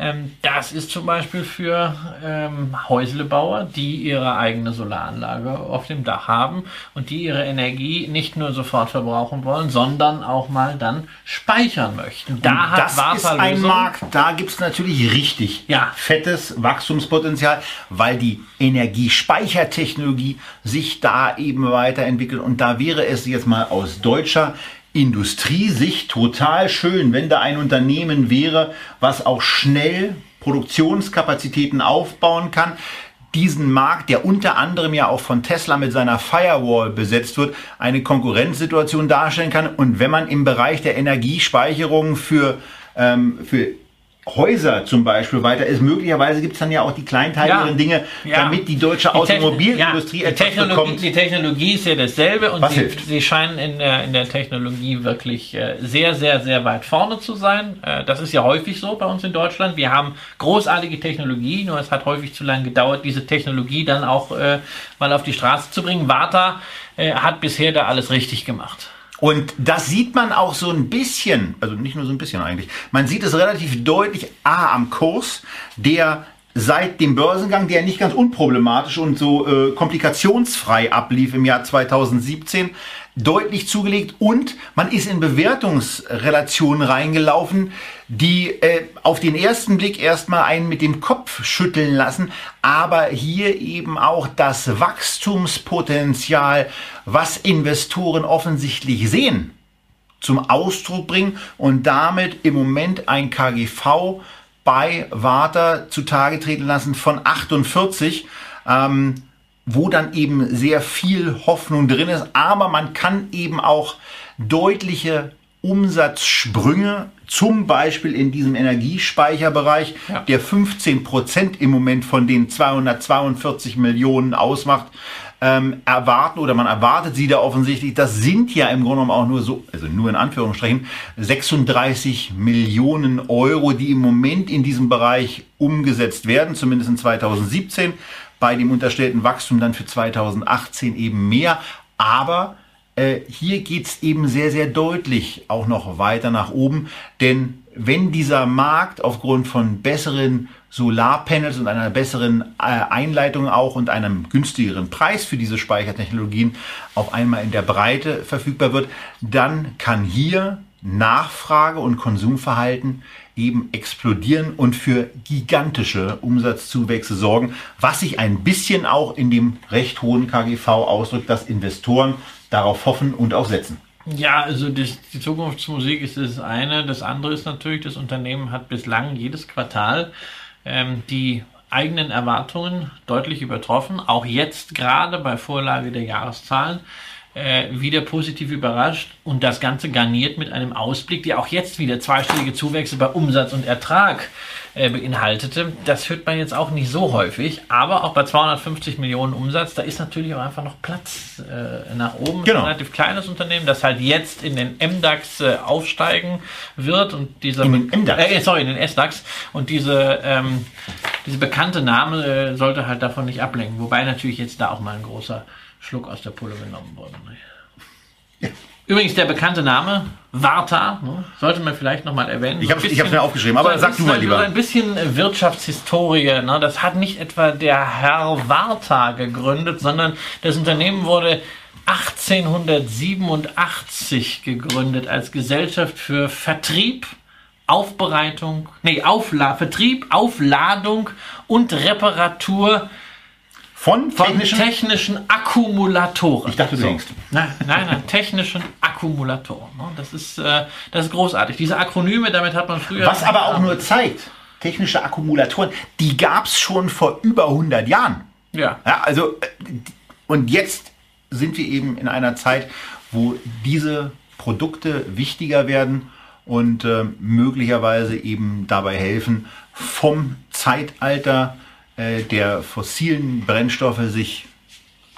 Ähm, das ist zum Beispiel für ähm, Häuslebauer, die ihre eigene Solaranlage auf dem Dach haben und die ihre Energie nicht nur sofort verbrauchen wollen, sondern auch mal dann speichern möchten. Da und hat das Warta ist ein Markt, da gibt es natürlich richtig ja. fettes Wachstumspotenzial, weil die Energiespeichertechnologie sich da eben weiterentwickelt. Und da wäre es jetzt mal aus deutscher Industriesicht total schön, wenn da ein Unternehmen wäre, was auch schnell Produktionskapazitäten aufbauen kann, diesen Markt, der unter anderem ja auch von Tesla mit seiner Firewall besetzt wird, eine Konkurrenzsituation darstellen kann. Und wenn man im Bereich der Energiespeicherung für, ähm, für Häuser zum Beispiel weiter ist. Möglicherweise gibt es dann ja auch die kleinteiligeren ja, Dinge, ja. damit die deutsche Automobilindustrie ja, etwas Technologie, bekommt. Die Technologie ist ja dasselbe und sie, sie, scheinen in der, in der Technologie wirklich äh, sehr, sehr, sehr weit vorne zu sein. Äh, das ist ja häufig so bei uns in Deutschland. Wir haben großartige Technologie, nur es hat häufig zu lange gedauert, diese Technologie dann auch äh, mal auf die Straße zu bringen. Warta hat bisher da alles richtig gemacht. Und das sieht man auch so ein bisschen, also nicht nur so ein bisschen eigentlich, man sieht es relativ deutlich A am Kurs, der seit dem Börsengang, der nicht ganz unproblematisch und so äh, komplikationsfrei ablief im Jahr 2017, deutlich zugelegt und man ist in Bewertungsrelationen reingelaufen, die äh, auf den ersten Blick erstmal einen mit dem Kopf schütteln lassen, aber hier eben auch das Wachstumspotenzial, was Investoren offensichtlich sehen, zum Ausdruck bringen und damit im Moment ein KGV bei Warta zutage treten lassen von 48. Ähm, wo dann eben sehr viel Hoffnung drin ist, aber man kann eben auch deutliche Umsatzsprünge, zum Beispiel in diesem Energiespeicherbereich, ja. der 15 Prozent im Moment von den 242 Millionen ausmacht, ähm, erwarten oder man erwartet sie da offensichtlich. Das sind ja im Grunde genommen auch nur so, also nur in Anführungsstrichen, 36 Millionen Euro, die im Moment in diesem Bereich umgesetzt werden, zumindest in 2017 bei dem unterstellten Wachstum dann für 2018 eben mehr. Aber äh, hier geht's eben sehr, sehr deutlich auch noch weiter nach oben. Denn wenn dieser Markt aufgrund von besseren Solarpanels und einer besseren äh, Einleitung auch und einem günstigeren Preis für diese Speichertechnologien auf einmal in der Breite verfügbar wird, dann kann hier Nachfrage und Konsumverhalten eben explodieren und für gigantische Umsatzzuwächse sorgen, was sich ein bisschen auch in dem recht hohen KGV ausdrückt, dass Investoren darauf hoffen und auch setzen. Ja, also die, die Zukunftsmusik ist das eine. Das andere ist natürlich, das Unternehmen hat bislang jedes Quartal ähm, die eigenen Erwartungen deutlich übertroffen. Auch jetzt gerade bei Vorlage der Jahreszahlen äh, wieder positiv überrascht und das Ganze garniert mit einem Ausblick, der auch jetzt wieder zweistellige Zuwächse bei Umsatz und Ertrag äh, beinhaltete. Das hört man jetzt auch nicht so häufig, aber auch bei 250 Millionen Umsatz, da ist natürlich auch einfach noch Platz äh, nach oben. Genau. Ein relativ kleines Unternehmen, das halt jetzt in den MDAX äh, aufsteigen wird und dieser in den MDAX. Äh, sorry, in den SDAX und diese ähm, diese bekannte Name äh, sollte halt davon nicht ablenken, wobei natürlich jetzt da auch mal ein großer Schluck aus der Pulle genommen worden. Ja. Übrigens der bekannte Name, Warta, ne, sollte man vielleicht nochmal erwähnen. Ich habe es mir aufgeschrieben, aber so sag du mal lieber. So ein bisschen Wirtschaftshistorie. Ne? Das hat nicht etwa der Herr Warta gegründet, sondern das Unternehmen wurde 1887 gegründet als Gesellschaft für Vertrieb, Aufbereitung, nee, Aufla Vertrieb, Aufladung und Reparatur von technischen, von technischen Akkumulatoren. Ich dachte, du denkst. Nein, nein, nein, technischen Akkumulatoren. Ne? Das ist, äh, das ist großartig. Diese Akronyme, damit hat man früher. Was aber auch nur zeigt, technische Akkumulatoren, die gab es schon vor über 100 Jahren. Ja. ja. Also, äh, und jetzt sind wir eben in einer Zeit, wo diese Produkte wichtiger werden und äh, möglicherweise eben dabei helfen, vom Zeitalter äh, der fossilen Brennstoffe sich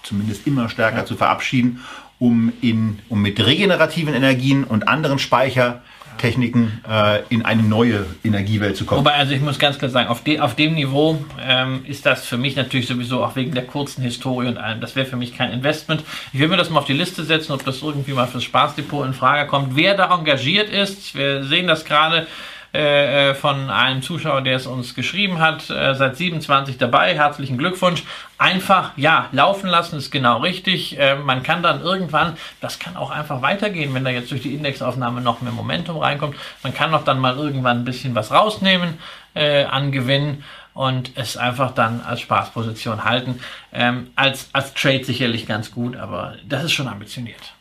zumindest immer stärker ja. zu verabschieden, um, in, um mit regenerativen Energien und anderen Speicher Techniken äh, in eine neue Energiewelt zu kommen. Wobei, also ich muss ganz klar sagen, auf, de, auf dem Niveau ähm, ist das für mich natürlich sowieso auch wegen der kurzen Historie und allem, das wäre für mich kein Investment. Ich will mir das mal auf die Liste setzen, ob das irgendwie mal fürs Spaßdepot in Frage kommt. Wer da engagiert ist, wir sehen das gerade, äh, äh, von einem Zuschauer, der es uns geschrieben hat, äh, seit 27 dabei. Herzlichen Glückwunsch. Einfach, ja, laufen lassen ist genau richtig. Äh, man kann dann irgendwann, das kann auch einfach weitergehen, wenn da jetzt durch die Indexaufnahme noch mehr Momentum reinkommt. Man kann doch dann mal irgendwann ein bisschen was rausnehmen äh, an Gewinn und es einfach dann als Spaßposition halten. Ähm, als, als Trade sicherlich ganz gut, aber das ist schon ambitioniert.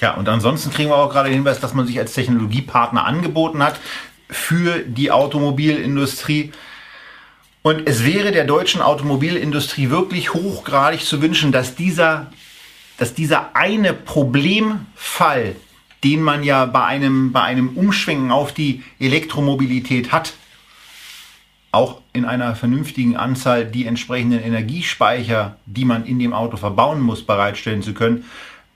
Ja, und ansonsten kriegen wir auch gerade den Hinweis, dass man sich als Technologiepartner angeboten hat für die Automobilindustrie. Und es wäre der deutschen Automobilindustrie wirklich hochgradig zu wünschen, dass dieser, dass dieser eine Problemfall, den man ja bei einem, bei einem Umschwenken auf die Elektromobilität hat, auch in einer vernünftigen Anzahl die entsprechenden Energiespeicher, die man in dem Auto verbauen muss, bereitstellen zu können,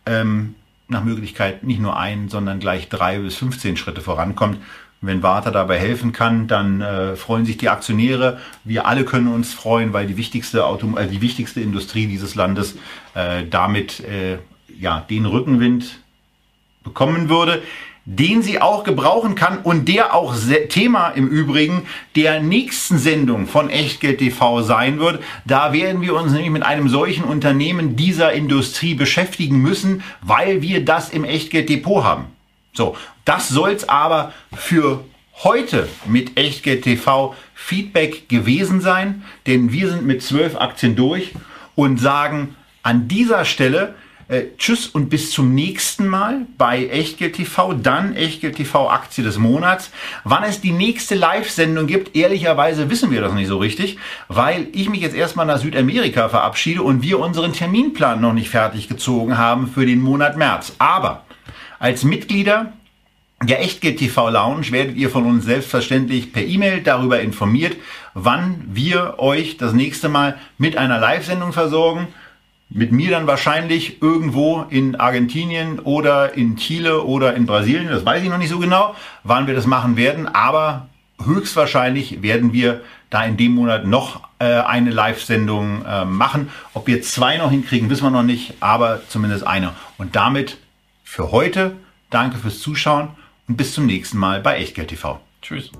ähm, nach Möglichkeit nicht nur ein, sondern gleich drei bis 15 Schritte vorankommt. Wenn Warta dabei helfen kann, dann äh, freuen sich die Aktionäre. Wir alle können uns freuen, weil die wichtigste, Auto äh, die wichtigste Industrie dieses Landes äh, damit äh, ja, den Rückenwind bekommen würde, den sie auch gebrauchen kann und der auch Thema im Übrigen der nächsten Sendung von Echtgeld TV sein wird. Da werden wir uns nämlich mit einem solchen Unternehmen dieser Industrie beschäftigen müssen, weil wir das im Echtgeld Depot haben. So, das soll's aber für heute mit Echtgeld TV Feedback gewesen sein, denn wir sind mit zwölf Aktien durch und sagen an dieser Stelle äh, Tschüss und bis zum nächsten Mal bei Echtgeld TV, dann Echtgeld TV Aktie des Monats. Wann es die nächste Live-Sendung gibt, ehrlicherweise wissen wir das nicht so richtig, weil ich mich jetzt erstmal nach Südamerika verabschiede und wir unseren Terminplan noch nicht fertig gezogen haben für den Monat März. Aber als Mitglieder der Echtgeld TV Lounge werdet ihr von uns selbstverständlich per E-Mail darüber informiert, wann wir euch das nächste Mal mit einer Live-Sendung versorgen. Mit mir dann wahrscheinlich irgendwo in Argentinien oder in Chile oder in Brasilien. Das weiß ich noch nicht so genau, wann wir das machen werden. Aber höchstwahrscheinlich werden wir da in dem Monat noch äh, eine Live-Sendung äh, machen. Ob wir zwei noch hinkriegen, wissen wir noch nicht, aber zumindest eine. Und damit für heute. Danke fürs Zuschauen und bis zum nächsten Mal bei Echtgeld TV. Tschüss.